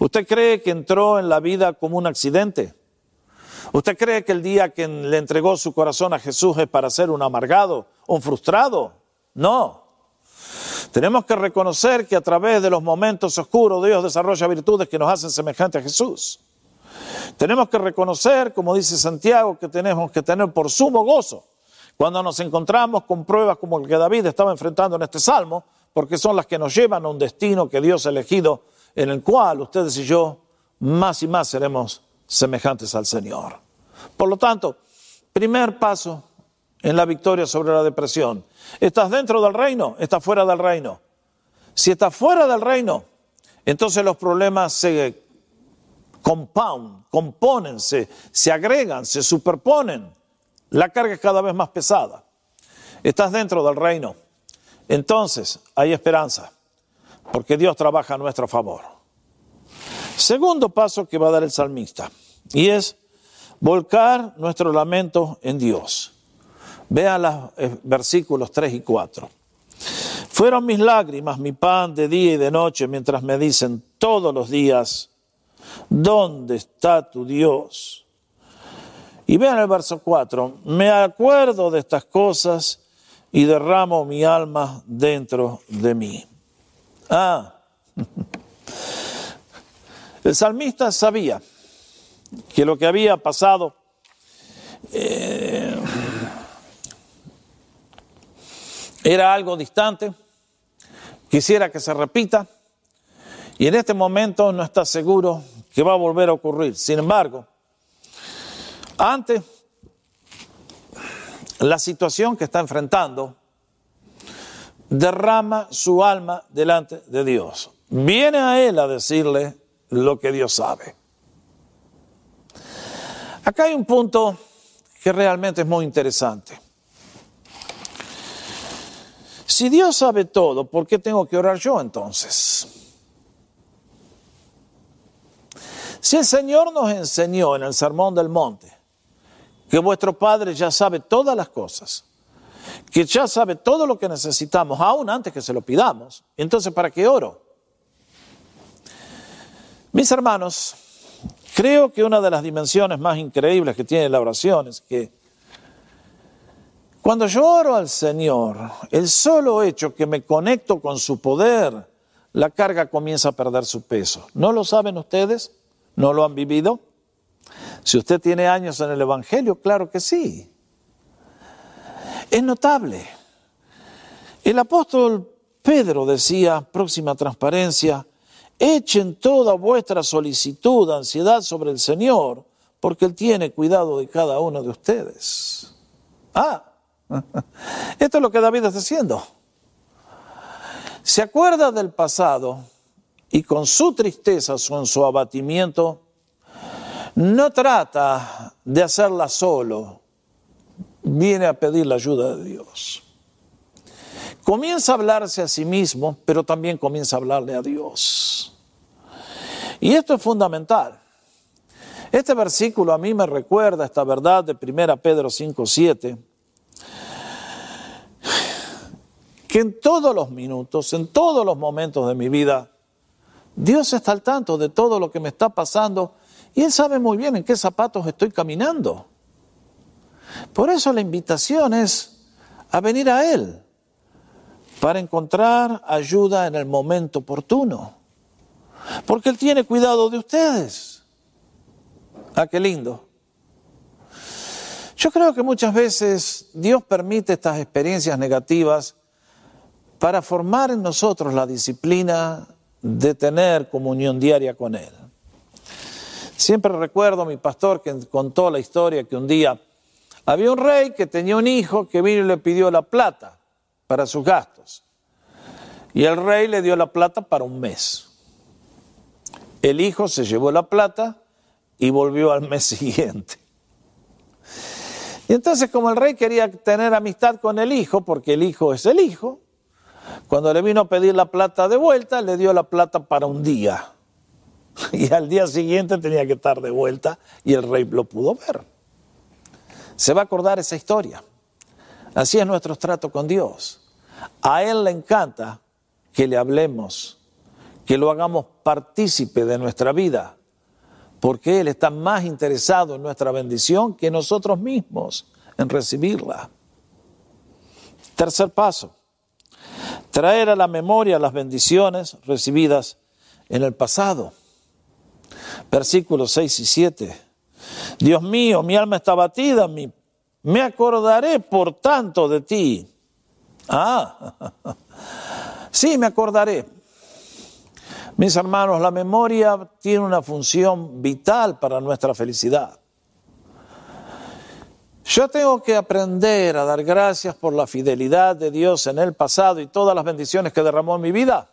¿Usted cree que entró en la vida como un accidente? ¿Usted cree que el día que le entregó su corazón a Jesús es para ser un amargado, un frustrado? No. Tenemos que reconocer que a través de los momentos oscuros Dios desarrolla virtudes que nos hacen semejantes a Jesús. Tenemos que reconocer, como dice Santiago, que tenemos que tener por sumo gozo cuando nos encontramos con pruebas como el que David estaba enfrentando en este salmo, porque son las que nos llevan a un destino que Dios ha elegido, en el cual ustedes y yo más y más seremos semejantes al Señor. Por lo tanto, primer paso en la victoria sobre la depresión. ¿Estás dentro del reino? ¿Estás fuera del reino? Si estás fuera del reino, entonces los problemas se compound, componen, se, se agregan, se superponen. La carga es cada vez más pesada. Estás dentro del reino. Entonces hay esperanza, porque Dios trabaja a nuestro favor. Segundo paso que va a dar el salmista, y es volcar nuestro lamento en Dios. Vean los eh, versículos 3 y 4. Fueron mis lágrimas, mi pan de día y de noche, mientras me dicen todos los días, ¿dónde está tu Dios? Y vean el verso 4, me acuerdo de estas cosas y derramo mi alma dentro de mí. Ah, el salmista sabía que lo que había pasado eh, era algo distante, quisiera que se repita, y en este momento no está seguro que va a volver a ocurrir. Sin embargo, ante la situación que está enfrentando, derrama su alma delante de Dios. Viene a Él a decirle lo que Dios sabe. Acá hay un punto que realmente es muy interesante. Si Dios sabe todo, ¿por qué tengo que orar yo entonces? Si el Señor nos enseñó en el Sermón del Monte que vuestro Padre ya sabe todas las cosas, que ya sabe todo lo que necesitamos, aún antes que se lo pidamos, entonces ¿para qué oro? Mis hermanos, creo que una de las dimensiones más increíbles que tiene la oración es que cuando yo oro al Señor, el solo hecho que me conecto con su poder, la carga comienza a perder su peso. ¿No lo saben ustedes? ¿No lo han vivido? Si usted tiene años en el Evangelio, claro que sí. Es notable. El apóstol Pedro decía, próxima transparencia, echen toda vuestra solicitud, ansiedad sobre el Señor, porque Él tiene cuidado de cada uno de ustedes. Ah, esto es lo que David está haciendo. Se acuerda del pasado y con su tristeza, con su abatimiento, no trata de hacerla solo, viene a pedir la ayuda de Dios. Comienza a hablarse a sí mismo, pero también comienza a hablarle a Dios. Y esto es fundamental. Este versículo a mí me recuerda esta verdad de 1 Pedro 5, 7, que en todos los minutos, en todos los momentos de mi vida, Dios está al tanto de todo lo que me está pasando y Él sabe muy bien en qué zapatos estoy caminando. Por eso la invitación es a venir a Él para encontrar ayuda en el momento oportuno. Porque Él tiene cuidado de ustedes. Ah, qué lindo. Yo creo que muchas veces Dios permite estas experiencias negativas para formar en nosotros la disciplina de tener comunión diaria con Él. Siempre recuerdo a mi pastor que contó la historia que un día había un rey que tenía un hijo que vino y le pidió la plata para sus gastos. Y el rey le dio la plata para un mes. El hijo se llevó la plata y volvió al mes siguiente. Y entonces como el rey quería tener amistad con el hijo, porque el hijo es el hijo, cuando le vino a pedir la plata de vuelta, le dio la plata para un día. Y al día siguiente tenía que estar de vuelta y el rey lo pudo ver. Se va a acordar esa historia. Así es nuestro trato con Dios. A Él le encanta que le hablemos, que lo hagamos partícipe de nuestra vida, porque Él está más interesado en nuestra bendición que nosotros mismos en recibirla. Tercer paso, traer a la memoria las bendiciones recibidas en el pasado. Versículos 6 y 7. Dios mío, mi alma está batida, me acordaré por tanto de ti. Ah, sí, me acordaré. Mis hermanos, la memoria tiene una función vital para nuestra felicidad. Yo tengo que aprender a dar gracias por la fidelidad de Dios en el pasado y todas las bendiciones que derramó en mi vida.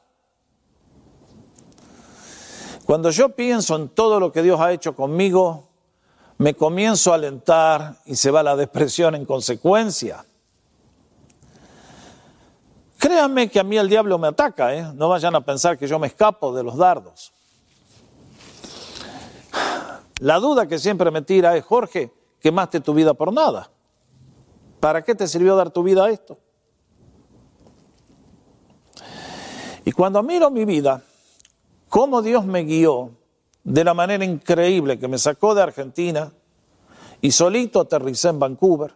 Cuando yo pienso en todo lo que Dios ha hecho conmigo, me comienzo a alentar y se va la depresión en consecuencia. Créanme que a mí el diablo me ataca, ¿eh? no vayan a pensar que yo me escapo de los dardos. La duda que siempre me tira es, Jorge, quemaste tu vida por nada. ¿Para qué te sirvió dar tu vida a esto? Y cuando miro mi vida, cómo Dios me guió, de la manera increíble que me sacó de Argentina y solito aterricé en Vancouver.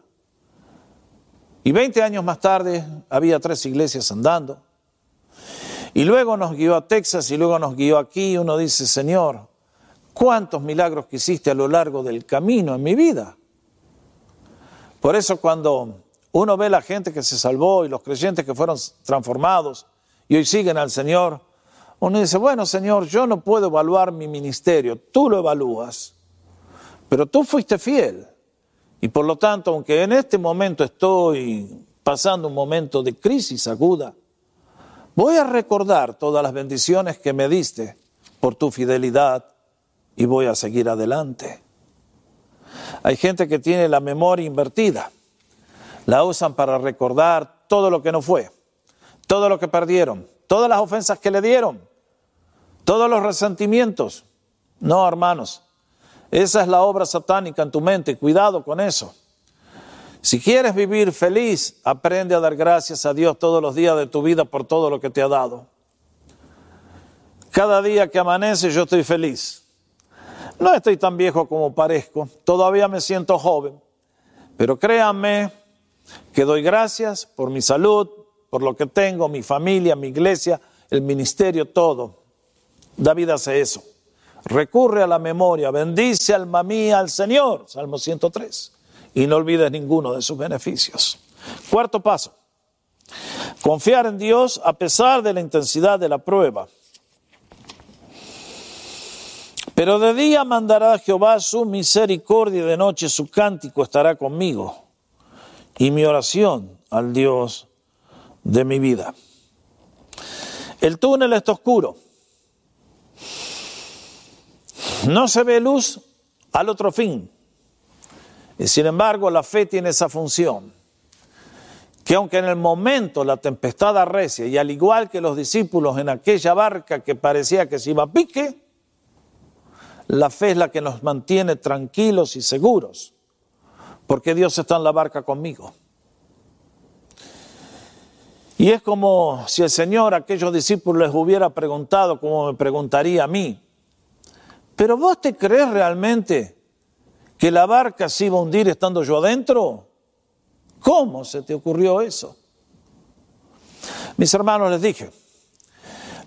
Y 20 años más tarde había tres iglesias andando. Y luego nos guió a Texas y luego nos guió aquí. Uno dice, Señor, ¿cuántos milagros que hiciste a lo largo del camino en mi vida? Por eso cuando uno ve la gente que se salvó y los creyentes que fueron transformados y hoy siguen al Señor, uno dice, bueno Señor, yo no puedo evaluar mi ministerio, tú lo evalúas, pero tú fuiste fiel. Y por lo tanto, aunque en este momento estoy pasando un momento de crisis aguda, voy a recordar todas las bendiciones que me diste por tu fidelidad y voy a seguir adelante. Hay gente que tiene la memoria invertida, la usan para recordar todo lo que no fue, todo lo que perdieron, todas las ofensas que le dieron, todos los resentimientos. No, hermanos, esa es la obra satánica en tu mente, cuidado con eso. Si quieres vivir feliz, aprende a dar gracias a Dios todos los días de tu vida por todo lo que te ha dado. Cada día que amanece yo estoy feliz. No estoy tan viejo como parezco, todavía me siento joven, pero créanme que doy gracias por mi salud, por lo que tengo, mi familia, mi iglesia, el ministerio, todo. David hace eso. Recurre a la memoria, bendice alma mía al Señor, Salmo 103, y no olvides ninguno de sus beneficios. Cuarto paso, confiar en Dios a pesar de la intensidad de la prueba. Pero de día mandará Jehová su misericordia y de noche su cántico estará conmigo y mi oración al Dios de mi vida. El túnel está oscuro no se ve luz al otro fin. Y sin embargo, la fe tiene esa función, que aunque en el momento la tempestad arrecia, y al igual que los discípulos en aquella barca que parecía que se iba a pique, la fe es la que nos mantiene tranquilos y seguros, porque Dios está en la barca conmigo. Y es como si el Señor a aquellos discípulos les hubiera preguntado, como me preguntaría a mí, pero vos te crees realmente que la barca se iba a hundir estando yo adentro? ¿Cómo se te ocurrió eso? Mis hermanos, les dije,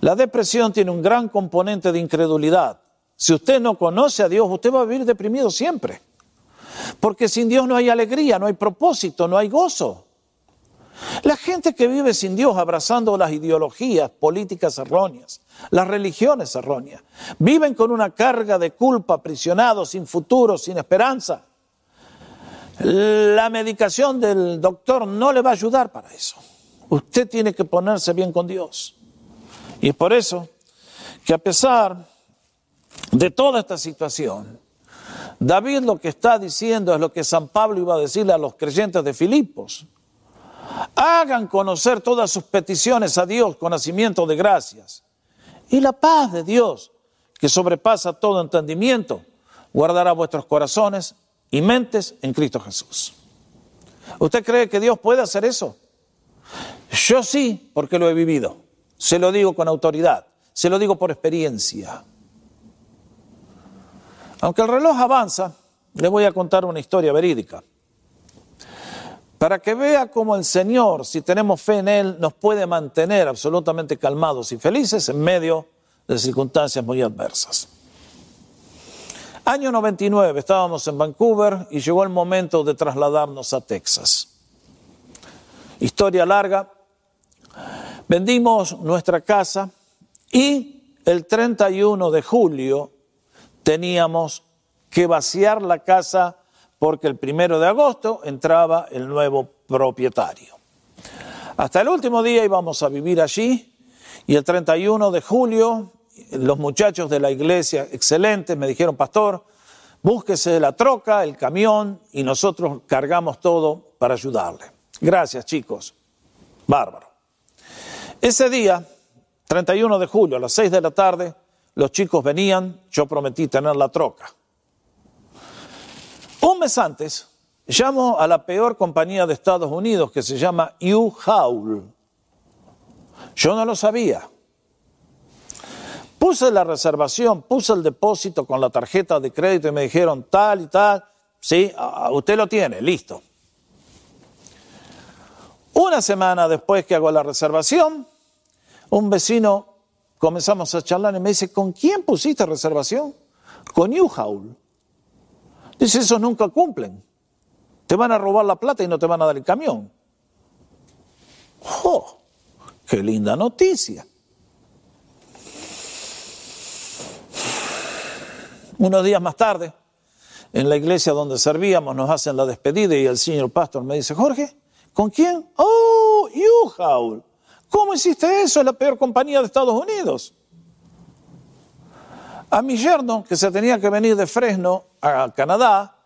la depresión tiene un gran componente de incredulidad. Si usted no conoce a Dios, usted va a vivir deprimido siempre. Porque sin Dios no hay alegría, no hay propósito, no hay gozo. La gente que vive sin Dios abrazando las ideologías políticas erróneas, las religiones erróneas, viven con una carga de culpa, aprisionados, sin futuro, sin esperanza. La medicación del doctor no le va a ayudar para eso. Usted tiene que ponerse bien con Dios. Y es por eso que a pesar de toda esta situación, David lo que está diciendo es lo que San Pablo iba a decirle a los creyentes de Filipos. Hagan conocer todas sus peticiones a Dios con nacimiento de gracias. Y la paz de Dios, que sobrepasa todo entendimiento, guardará vuestros corazones y mentes en Cristo Jesús. ¿Usted cree que Dios puede hacer eso? Yo sí, porque lo he vivido. Se lo digo con autoridad, se lo digo por experiencia. Aunque el reloj avanza, le voy a contar una historia verídica para que vea cómo el Señor, si tenemos fe en Él, nos puede mantener absolutamente calmados y felices en medio de circunstancias muy adversas. Año 99, estábamos en Vancouver y llegó el momento de trasladarnos a Texas. Historia larga, vendimos nuestra casa y el 31 de julio teníamos que vaciar la casa porque el primero de agosto entraba el nuevo propietario. Hasta el último día íbamos a vivir allí y el 31 de julio los muchachos de la iglesia, excelentes, me dijeron, pastor, búsquese la troca, el camión y nosotros cargamos todo para ayudarle. Gracias chicos, bárbaro. Ese día, 31 de julio, a las 6 de la tarde, los chicos venían, yo prometí tener la troca. Un mes antes, llamo a la peor compañía de Estados Unidos que se llama U-Haul. Yo no lo sabía. Puse la reservación, puse el depósito con la tarjeta de crédito y me dijeron tal y tal. Sí, usted lo tiene, listo. Una semana después que hago la reservación, un vecino comenzamos a charlar y me dice, ¿con quién pusiste reservación? Con U-Haul. Dice, esos nunca cumplen. Te van a robar la plata y no te van a dar el camión. ¡Oh! ¡Qué linda noticia! Unos días más tarde, en la iglesia donde servíamos, nos hacen la despedida y el señor pastor me dice, Jorge, ¿con quién? Oh, U-Haul. ¿Cómo hiciste eso? Es la peor compañía de Estados Unidos. A mi yerno, que se tenía que venir de Fresno a Canadá,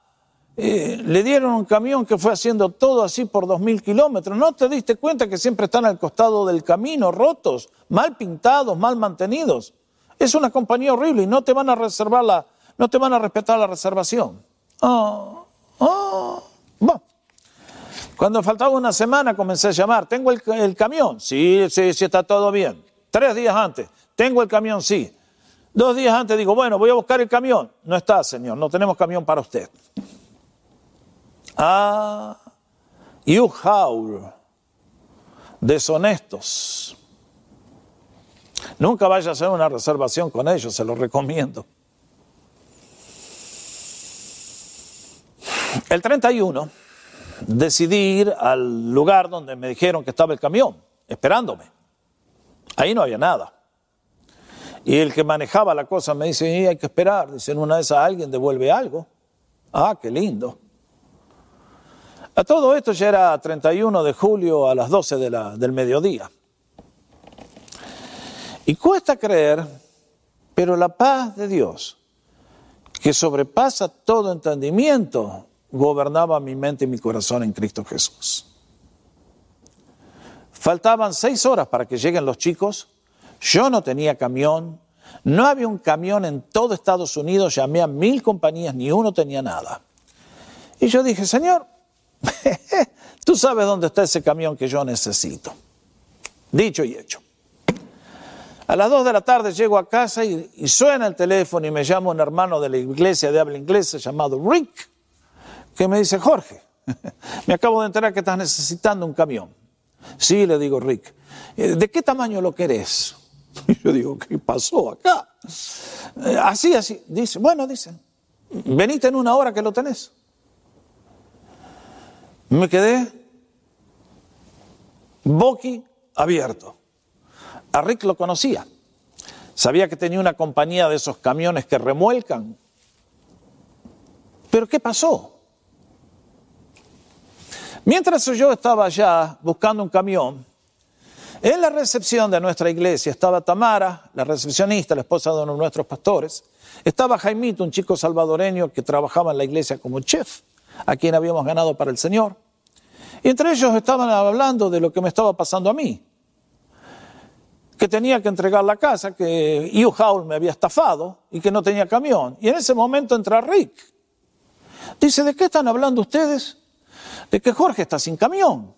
eh, le dieron un camión que fue haciendo todo así por dos mil kilómetros. ¿No te diste cuenta que siempre están al costado del camino, rotos, mal pintados, mal mantenidos? Es una compañía horrible y no te van a reservar la, no te van a respetar la reservación. Oh, oh. Cuando faltaba una semana comencé a llamar, ¿tengo el, camión? Sí, sí, sí, está todo bien. Tres días antes, ¿tengo el camión? Sí. Dos días antes digo, bueno, voy a buscar el camión. No está, señor, no tenemos camión para usted. Ah, you haul, deshonestos. Nunca vaya a hacer una reservación con ellos, se lo recomiendo. El 31 decidí ir al lugar donde me dijeron que estaba el camión, esperándome. Ahí no había nada. Y el que manejaba la cosa me dice, hay que esperar. Dice, en una de esas alguien devuelve algo. Ah, qué lindo. A todo esto ya era 31 de julio a las 12 de la, del mediodía. Y cuesta creer, pero la paz de Dios, que sobrepasa todo entendimiento, gobernaba mi mente y mi corazón en Cristo Jesús. Faltaban seis horas para que lleguen los chicos. Yo no tenía camión. No había un camión en todo Estados Unidos. Llamé a mil compañías, ni uno tenía nada. Y yo dije, Señor, tú sabes dónde está ese camión que yo necesito. Dicho y hecho. A las dos de la tarde llego a casa y, y, suena el teléfono y me llama un hermano de la iglesia de habla inglesa llamado Rick que me dice, Jorge, me acabo de enterar que estás necesitando un camión. Sí, le digo, Rick, eh, ¿de qué tamaño lo querés? Y yo digo, ¿qué pasó acá? Eh, así, así. Dice, bueno, dice, venite en una hora que lo tenés. Me quedé boqui abierto. A Rick lo conocía. Sabía que tenía una compañía de esos camiones que remuelcan. Pero ¿qué pasó? Mientras yo estaba allá buscando un camión, en la recepción de nuestra iglesia estaba Tamara, la recepcionista, la esposa de uno de nuestros pastores. Estaba Jaimito, un chico salvadoreño que trabajaba en la iglesia como chef, a quien habíamos ganado para el Señor. Y entre ellos estaban hablando de lo que me estaba pasando a mí. Que tenía que entregar la casa, que Hugh Howell me había estafado y que no tenía camión. Y en ese momento entra Rick. Dice, ¿de qué están hablando ustedes? De que Jorge está sin camión.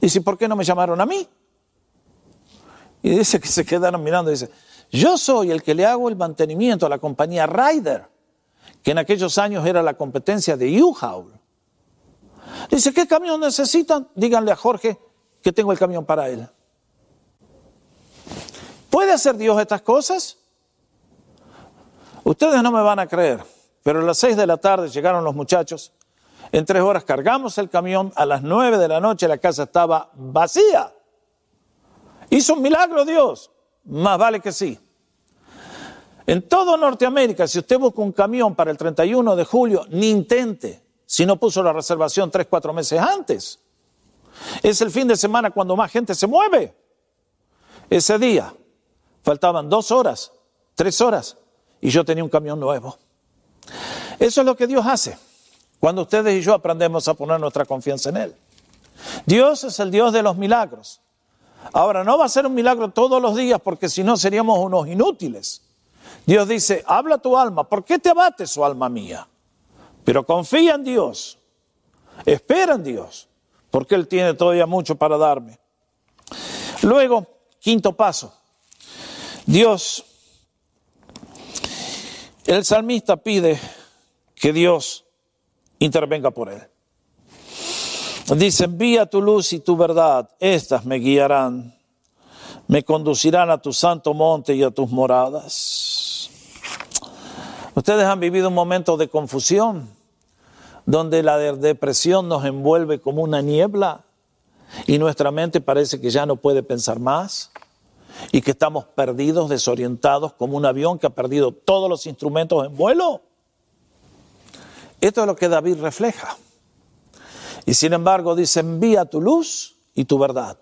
Dice, ¿por qué no me llamaron a mí? Y dice que se quedaron mirando y dice, yo soy el que le hago el mantenimiento a la compañía Ryder, que en aquellos años era la competencia de U-Haul. Dice, ¿qué camión necesitan? Díganle a Jorge que tengo el camión para él. ¿Puede hacer Dios estas cosas? Ustedes no me van a creer, pero a las seis de la tarde llegaron los muchachos. En tres horas cargamos el camión. A las nueve de la noche la casa estaba vacía. Hizo un milagro Dios. Más vale que sí. En todo Norteamérica, si usted busca un camión para el 31 de julio, ni intente si no puso la reservación tres, cuatro meses antes. Es el fin de semana cuando más gente se mueve. Ese día faltaban dos horas, tres horas, y yo tenía un camión nuevo. Eso es lo que Dios hace cuando ustedes y yo aprendemos a poner nuestra confianza en Él. Dios es el Dios de los milagros. Ahora, no va a ser un milagro todos los días porque si no seríamos unos inútiles. Dios dice, habla tu alma, ¿por qué te abate su alma mía? Pero confía en Dios, espera en Dios, porque Él tiene todavía mucho para darme. Luego, quinto paso, Dios, el salmista pide que Dios intervenga por él. Dice, envía tu luz y tu verdad, estas me guiarán, me conducirán a tu santo monte y a tus moradas. Ustedes han vivido un momento de confusión, donde la depresión nos envuelve como una niebla y nuestra mente parece que ya no puede pensar más y que estamos perdidos, desorientados, como un avión que ha perdido todos los instrumentos en vuelo. Esto es lo que David refleja. Y sin embargo dice, envía tu luz y tu verdad.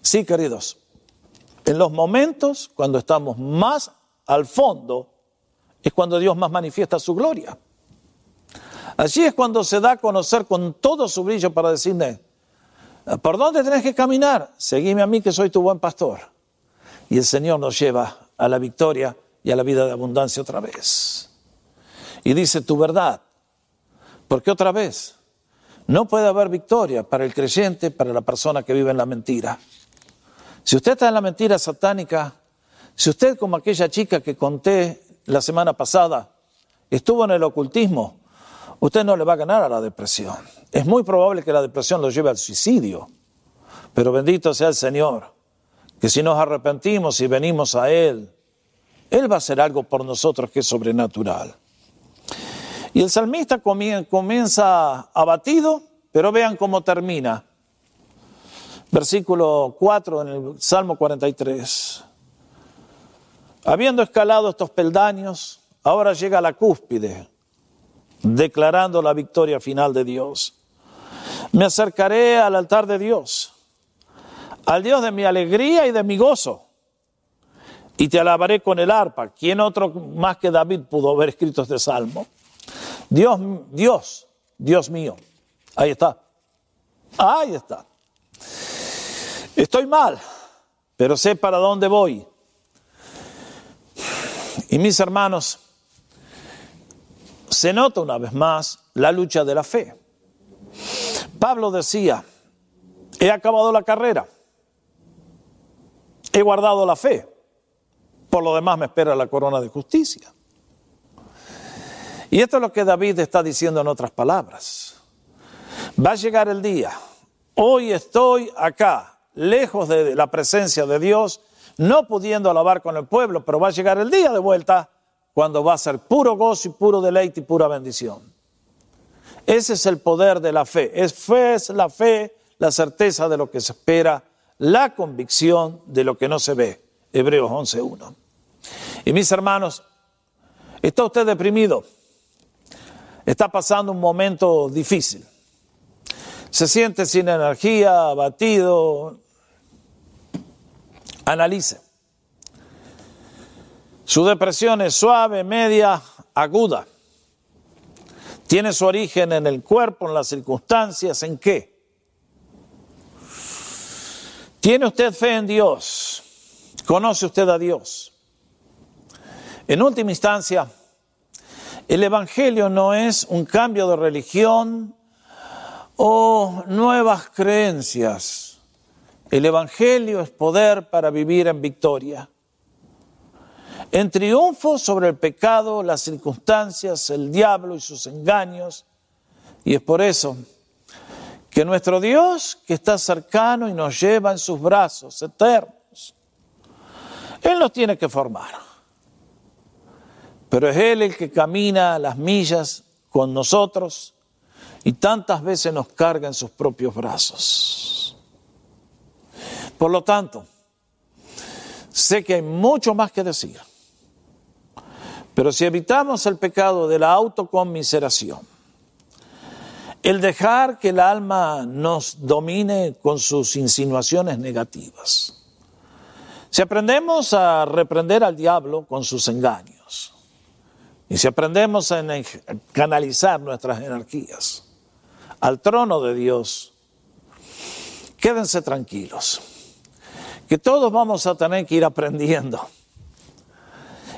Sí, queridos, en los momentos cuando estamos más al fondo es cuando Dios más manifiesta su gloria. Allí es cuando se da a conocer con todo su brillo para decirle, ¿por dónde tenés que caminar? Seguime a mí que soy tu buen pastor. Y el Señor nos lleva a la victoria y a la vida de abundancia otra vez. Y dice tu verdad, porque otra vez no puede haber victoria para el creyente, para la persona que vive en la mentira. Si usted está en la mentira satánica, si usted como aquella chica que conté la semana pasada, estuvo en el ocultismo, usted no le va a ganar a la depresión. Es muy probable que la depresión lo lleve al suicidio, pero bendito sea el Señor, que si nos arrepentimos y venimos a Él, Él va a hacer algo por nosotros que es sobrenatural. Y el salmista comienza abatido, pero vean cómo termina. Versículo 4 en el Salmo 43. Habiendo escalado estos peldaños, ahora llega a la cúspide, declarando la victoria final de Dios. Me acercaré al altar de Dios, al Dios de mi alegría y de mi gozo, y te alabaré con el arpa. ¿Quién otro más que David pudo haber escrito este salmo? Dios, Dios, Dios mío. Ahí está. Ahí está. Estoy mal, pero sé para dónde voy. Y mis hermanos, se nota una vez más la lucha de la fe. Pablo decía, he acabado la carrera, he guardado la fe, por lo demás me espera la corona de justicia. Y esto es lo que David está diciendo en otras palabras. Va a llegar el día. Hoy estoy acá, lejos de la presencia de Dios, no pudiendo alabar con el pueblo, pero va a llegar el día de vuelta cuando va a ser puro gozo y puro deleite y pura bendición. Ese es el poder de la fe. Es fe es la fe, la certeza de lo que se espera, la convicción de lo que no se ve. Hebreos 11.1. Y mis hermanos, ¿está usted deprimido? Está pasando un momento difícil. Se siente sin energía, abatido. Analice. Su depresión es suave, media, aguda. Tiene su origen en el cuerpo, en las circunstancias, ¿en qué? ¿Tiene usted fe en Dios? ¿Conoce usted a Dios? En última instancia, el Evangelio no es un cambio de religión o nuevas creencias. El Evangelio es poder para vivir en victoria. En triunfo sobre el pecado, las circunstancias, el diablo y sus engaños. Y es por eso que nuestro Dios, que está cercano y nos lleva en sus brazos eternos, Él nos tiene que formar. Pero es Él el que camina las millas con nosotros y tantas veces nos carga en sus propios brazos. Por lo tanto, sé que hay mucho más que decir, pero si evitamos el pecado de la autoconmiseración, el dejar que el alma nos domine con sus insinuaciones negativas, si aprendemos a reprender al diablo con sus engaños, y si aprendemos a canalizar nuestras energías al trono de Dios, quédense tranquilos, que todos vamos a tener que ir aprendiendo.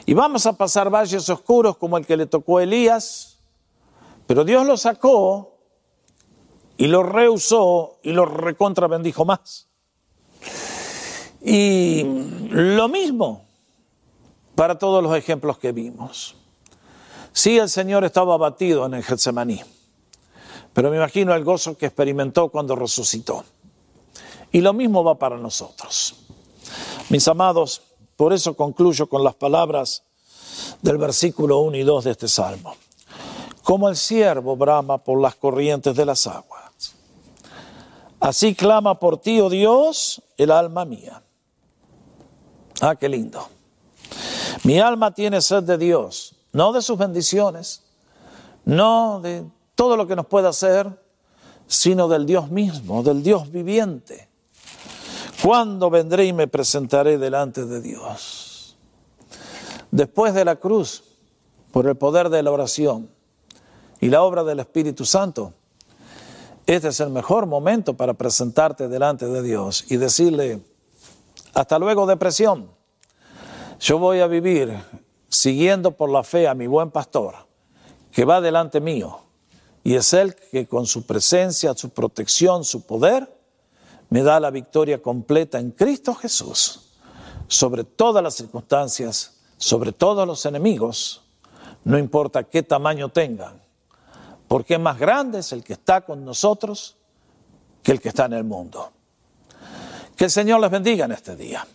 Y vamos a pasar valles oscuros como el que le tocó a Elías, pero Dios lo sacó y lo reusó y lo recontra bendijo más. Y lo mismo para todos los ejemplos que vimos. Sí, el Señor estaba abatido en el Getsemaní, pero me imagino el gozo que experimentó cuando resucitó. Y lo mismo va para nosotros. Mis amados, por eso concluyo con las palabras del versículo 1 y 2 de este salmo. Como el siervo brama por las corrientes de las aguas. Así clama por ti, oh Dios, el alma mía. Ah, qué lindo. Mi alma tiene sed de Dios, no de sus bendiciones, no de todo lo que nos pueda hacer, sino del Dios mismo, del Dios viviente. ¿Cuándo vendré y me presentaré delante de Dios? Después de la cruz, por el poder de la oración y la obra del Espíritu Santo, este es el mejor momento para presentarte delante de Dios y decirle, hasta luego, depresión. Yo voy a vivir siguiendo por la fe a mi buen pastor, que va delante mío, y es Él que con su presencia, su protección, su poder, me da la victoria completa en Cristo Jesús sobre todas las circunstancias, sobre todos los enemigos, no importa qué tamaño tengan, porque más grande es el que está con nosotros que el que está en el mundo. Que el Señor les bendiga en este día.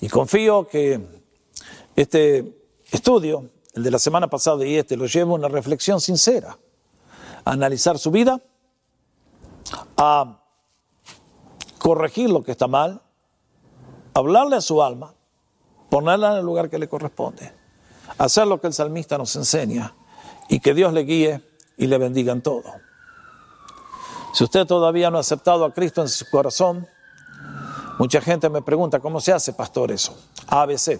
Y confío que este estudio, el de la semana pasada y este, lo lleva a una reflexión sincera, a analizar su vida, a corregir lo que está mal, hablarle a su alma, ponerla en el lugar que le corresponde, hacer lo que el salmista nos enseña y que Dios le guíe y le bendiga en todo. Si usted todavía no ha aceptado a Cristo en su corazón, Mucha gente me pregunta, ¿cómo se hace, pastor, eso? ABC,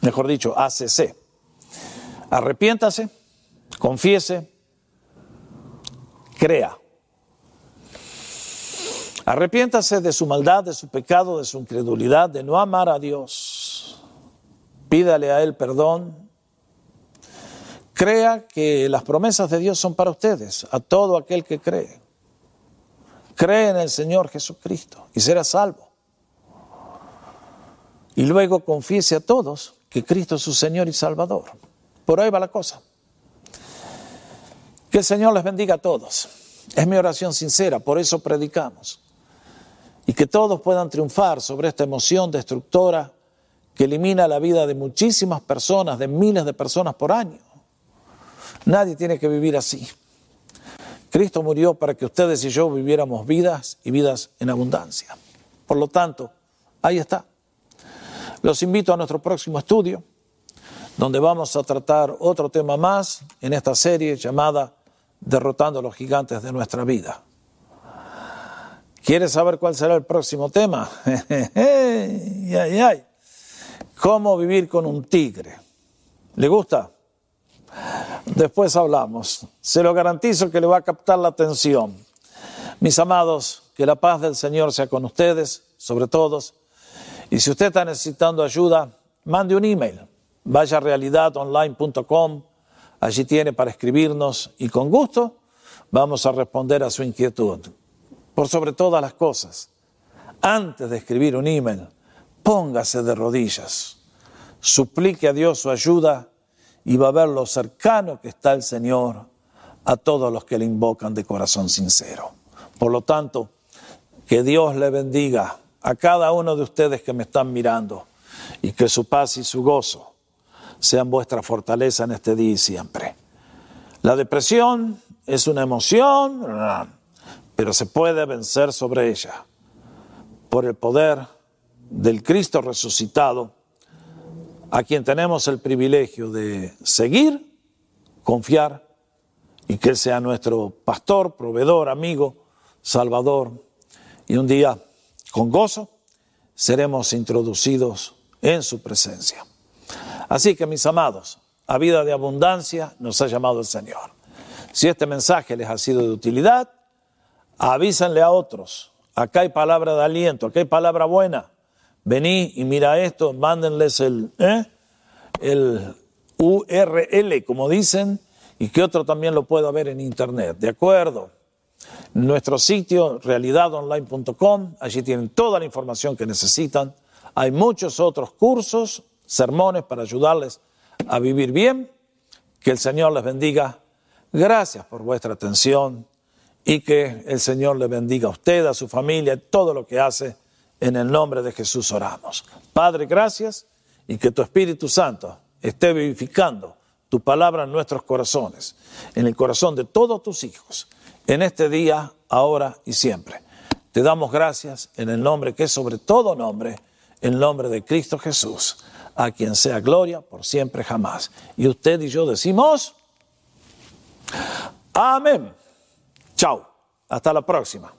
mejor dicho, ACC. Arrepiéntase, confiese, crea. Arrepiéntase de su maldad, de su pecado, de su incredulidad, de no amar a Dios. Pídale a Él perdón. Crea que las promesas de Dios son para ustedes, a todo aquel que cree. Cree en el Señor Jesucristo y será salvo. Y luego confiese a todos que Cristo es su Señor y Salvador. Por ahí va la cosa. Que el Señor les bendiga a todos. Es mi oración sincera, por eso predicamos. Y que todos puedan triunfar sobre esta emoción destructora que elimina la vida de muchísimas personas, de miles de personas por año. Nadie tiene que vivir así. Cristo murió para que ustedes y yo viviéramos vidas y vidas en abundancia. Por lo tanto, ahí está. Los invito a nuestro próximo estudio, donde vamos a tratar otro tema más en esta serie llamada Derrotando a los gigantes de nuestra vida. ¿Quieres saber cuál será el próximo tema? ¿Cómo vivir con un tigre? ¿Le gusta? Después hablamos. Se lo garantizo que le va a captar la atención. Mis amados, que la paz del Señor sea con ustedes, sobre todos. Y si usted está necesitando ayuda, mande un email. Vaya a realidadonline.com. Allí tiene para escribirnos y con gusto vamos a responder a su inquietud. Por sobre todas las cosas, antes de escribir un email, póngase de rodillas. Suplique a Dios su ayuda y va a ver lo cercano que está el Señor a todos los que le invocan de corazón sincero. Por lo tanto, que Dios le bendiga a cada uno de ustedes que me están mirando y que su paz y su gozo sean vuestra fortaleza en este día y siempre. La depresión es una emoción, pero se puede vencer sobre ella por el poder del Cristo resucitado, a quien tenemos el privilegio de seguir, confiar y que sea nuestro pastor, proveedor, amigo, salvador. Y un día, con gozo, seremos introducidos en su presencia. Así que, mis amados, a vida de abundancia nos ha llamado el Señor. Si este mensaje les ha sido de utilidad, avísenle a otros. Acá hay palabra de aliento, acá hay palabra buena. Vení y mira esto, mándenles el, ¿eh? el URL, como dicen, y que otro también lo pueda ver en internet. ¿De acuerdo? Nuestro sitio, realidadonline.com, allí tienen toda la información que necesitan. Hay muchos otros cursos, sermones para ayudarles a vivir bien. Que el Señor les bendiga. Gracias por vuestra atención y que el Señor le bendiga a usted, a su familia, todo lo que hace. En el nombre de Jesús oramos. Padre, gracias y que tu Espíritu Santo esté vivificando tu palabra en nuestros corazones, en el corazón de todos tus hijos, en este día, ahora y siempre. Te damos gracias en el nombre que es sobre todo nombre, el nombre de Cristo Jesús, a quien sea gloria por siempre jamás. Y usted y yo decimos, amén. Chao, hasta la próxima.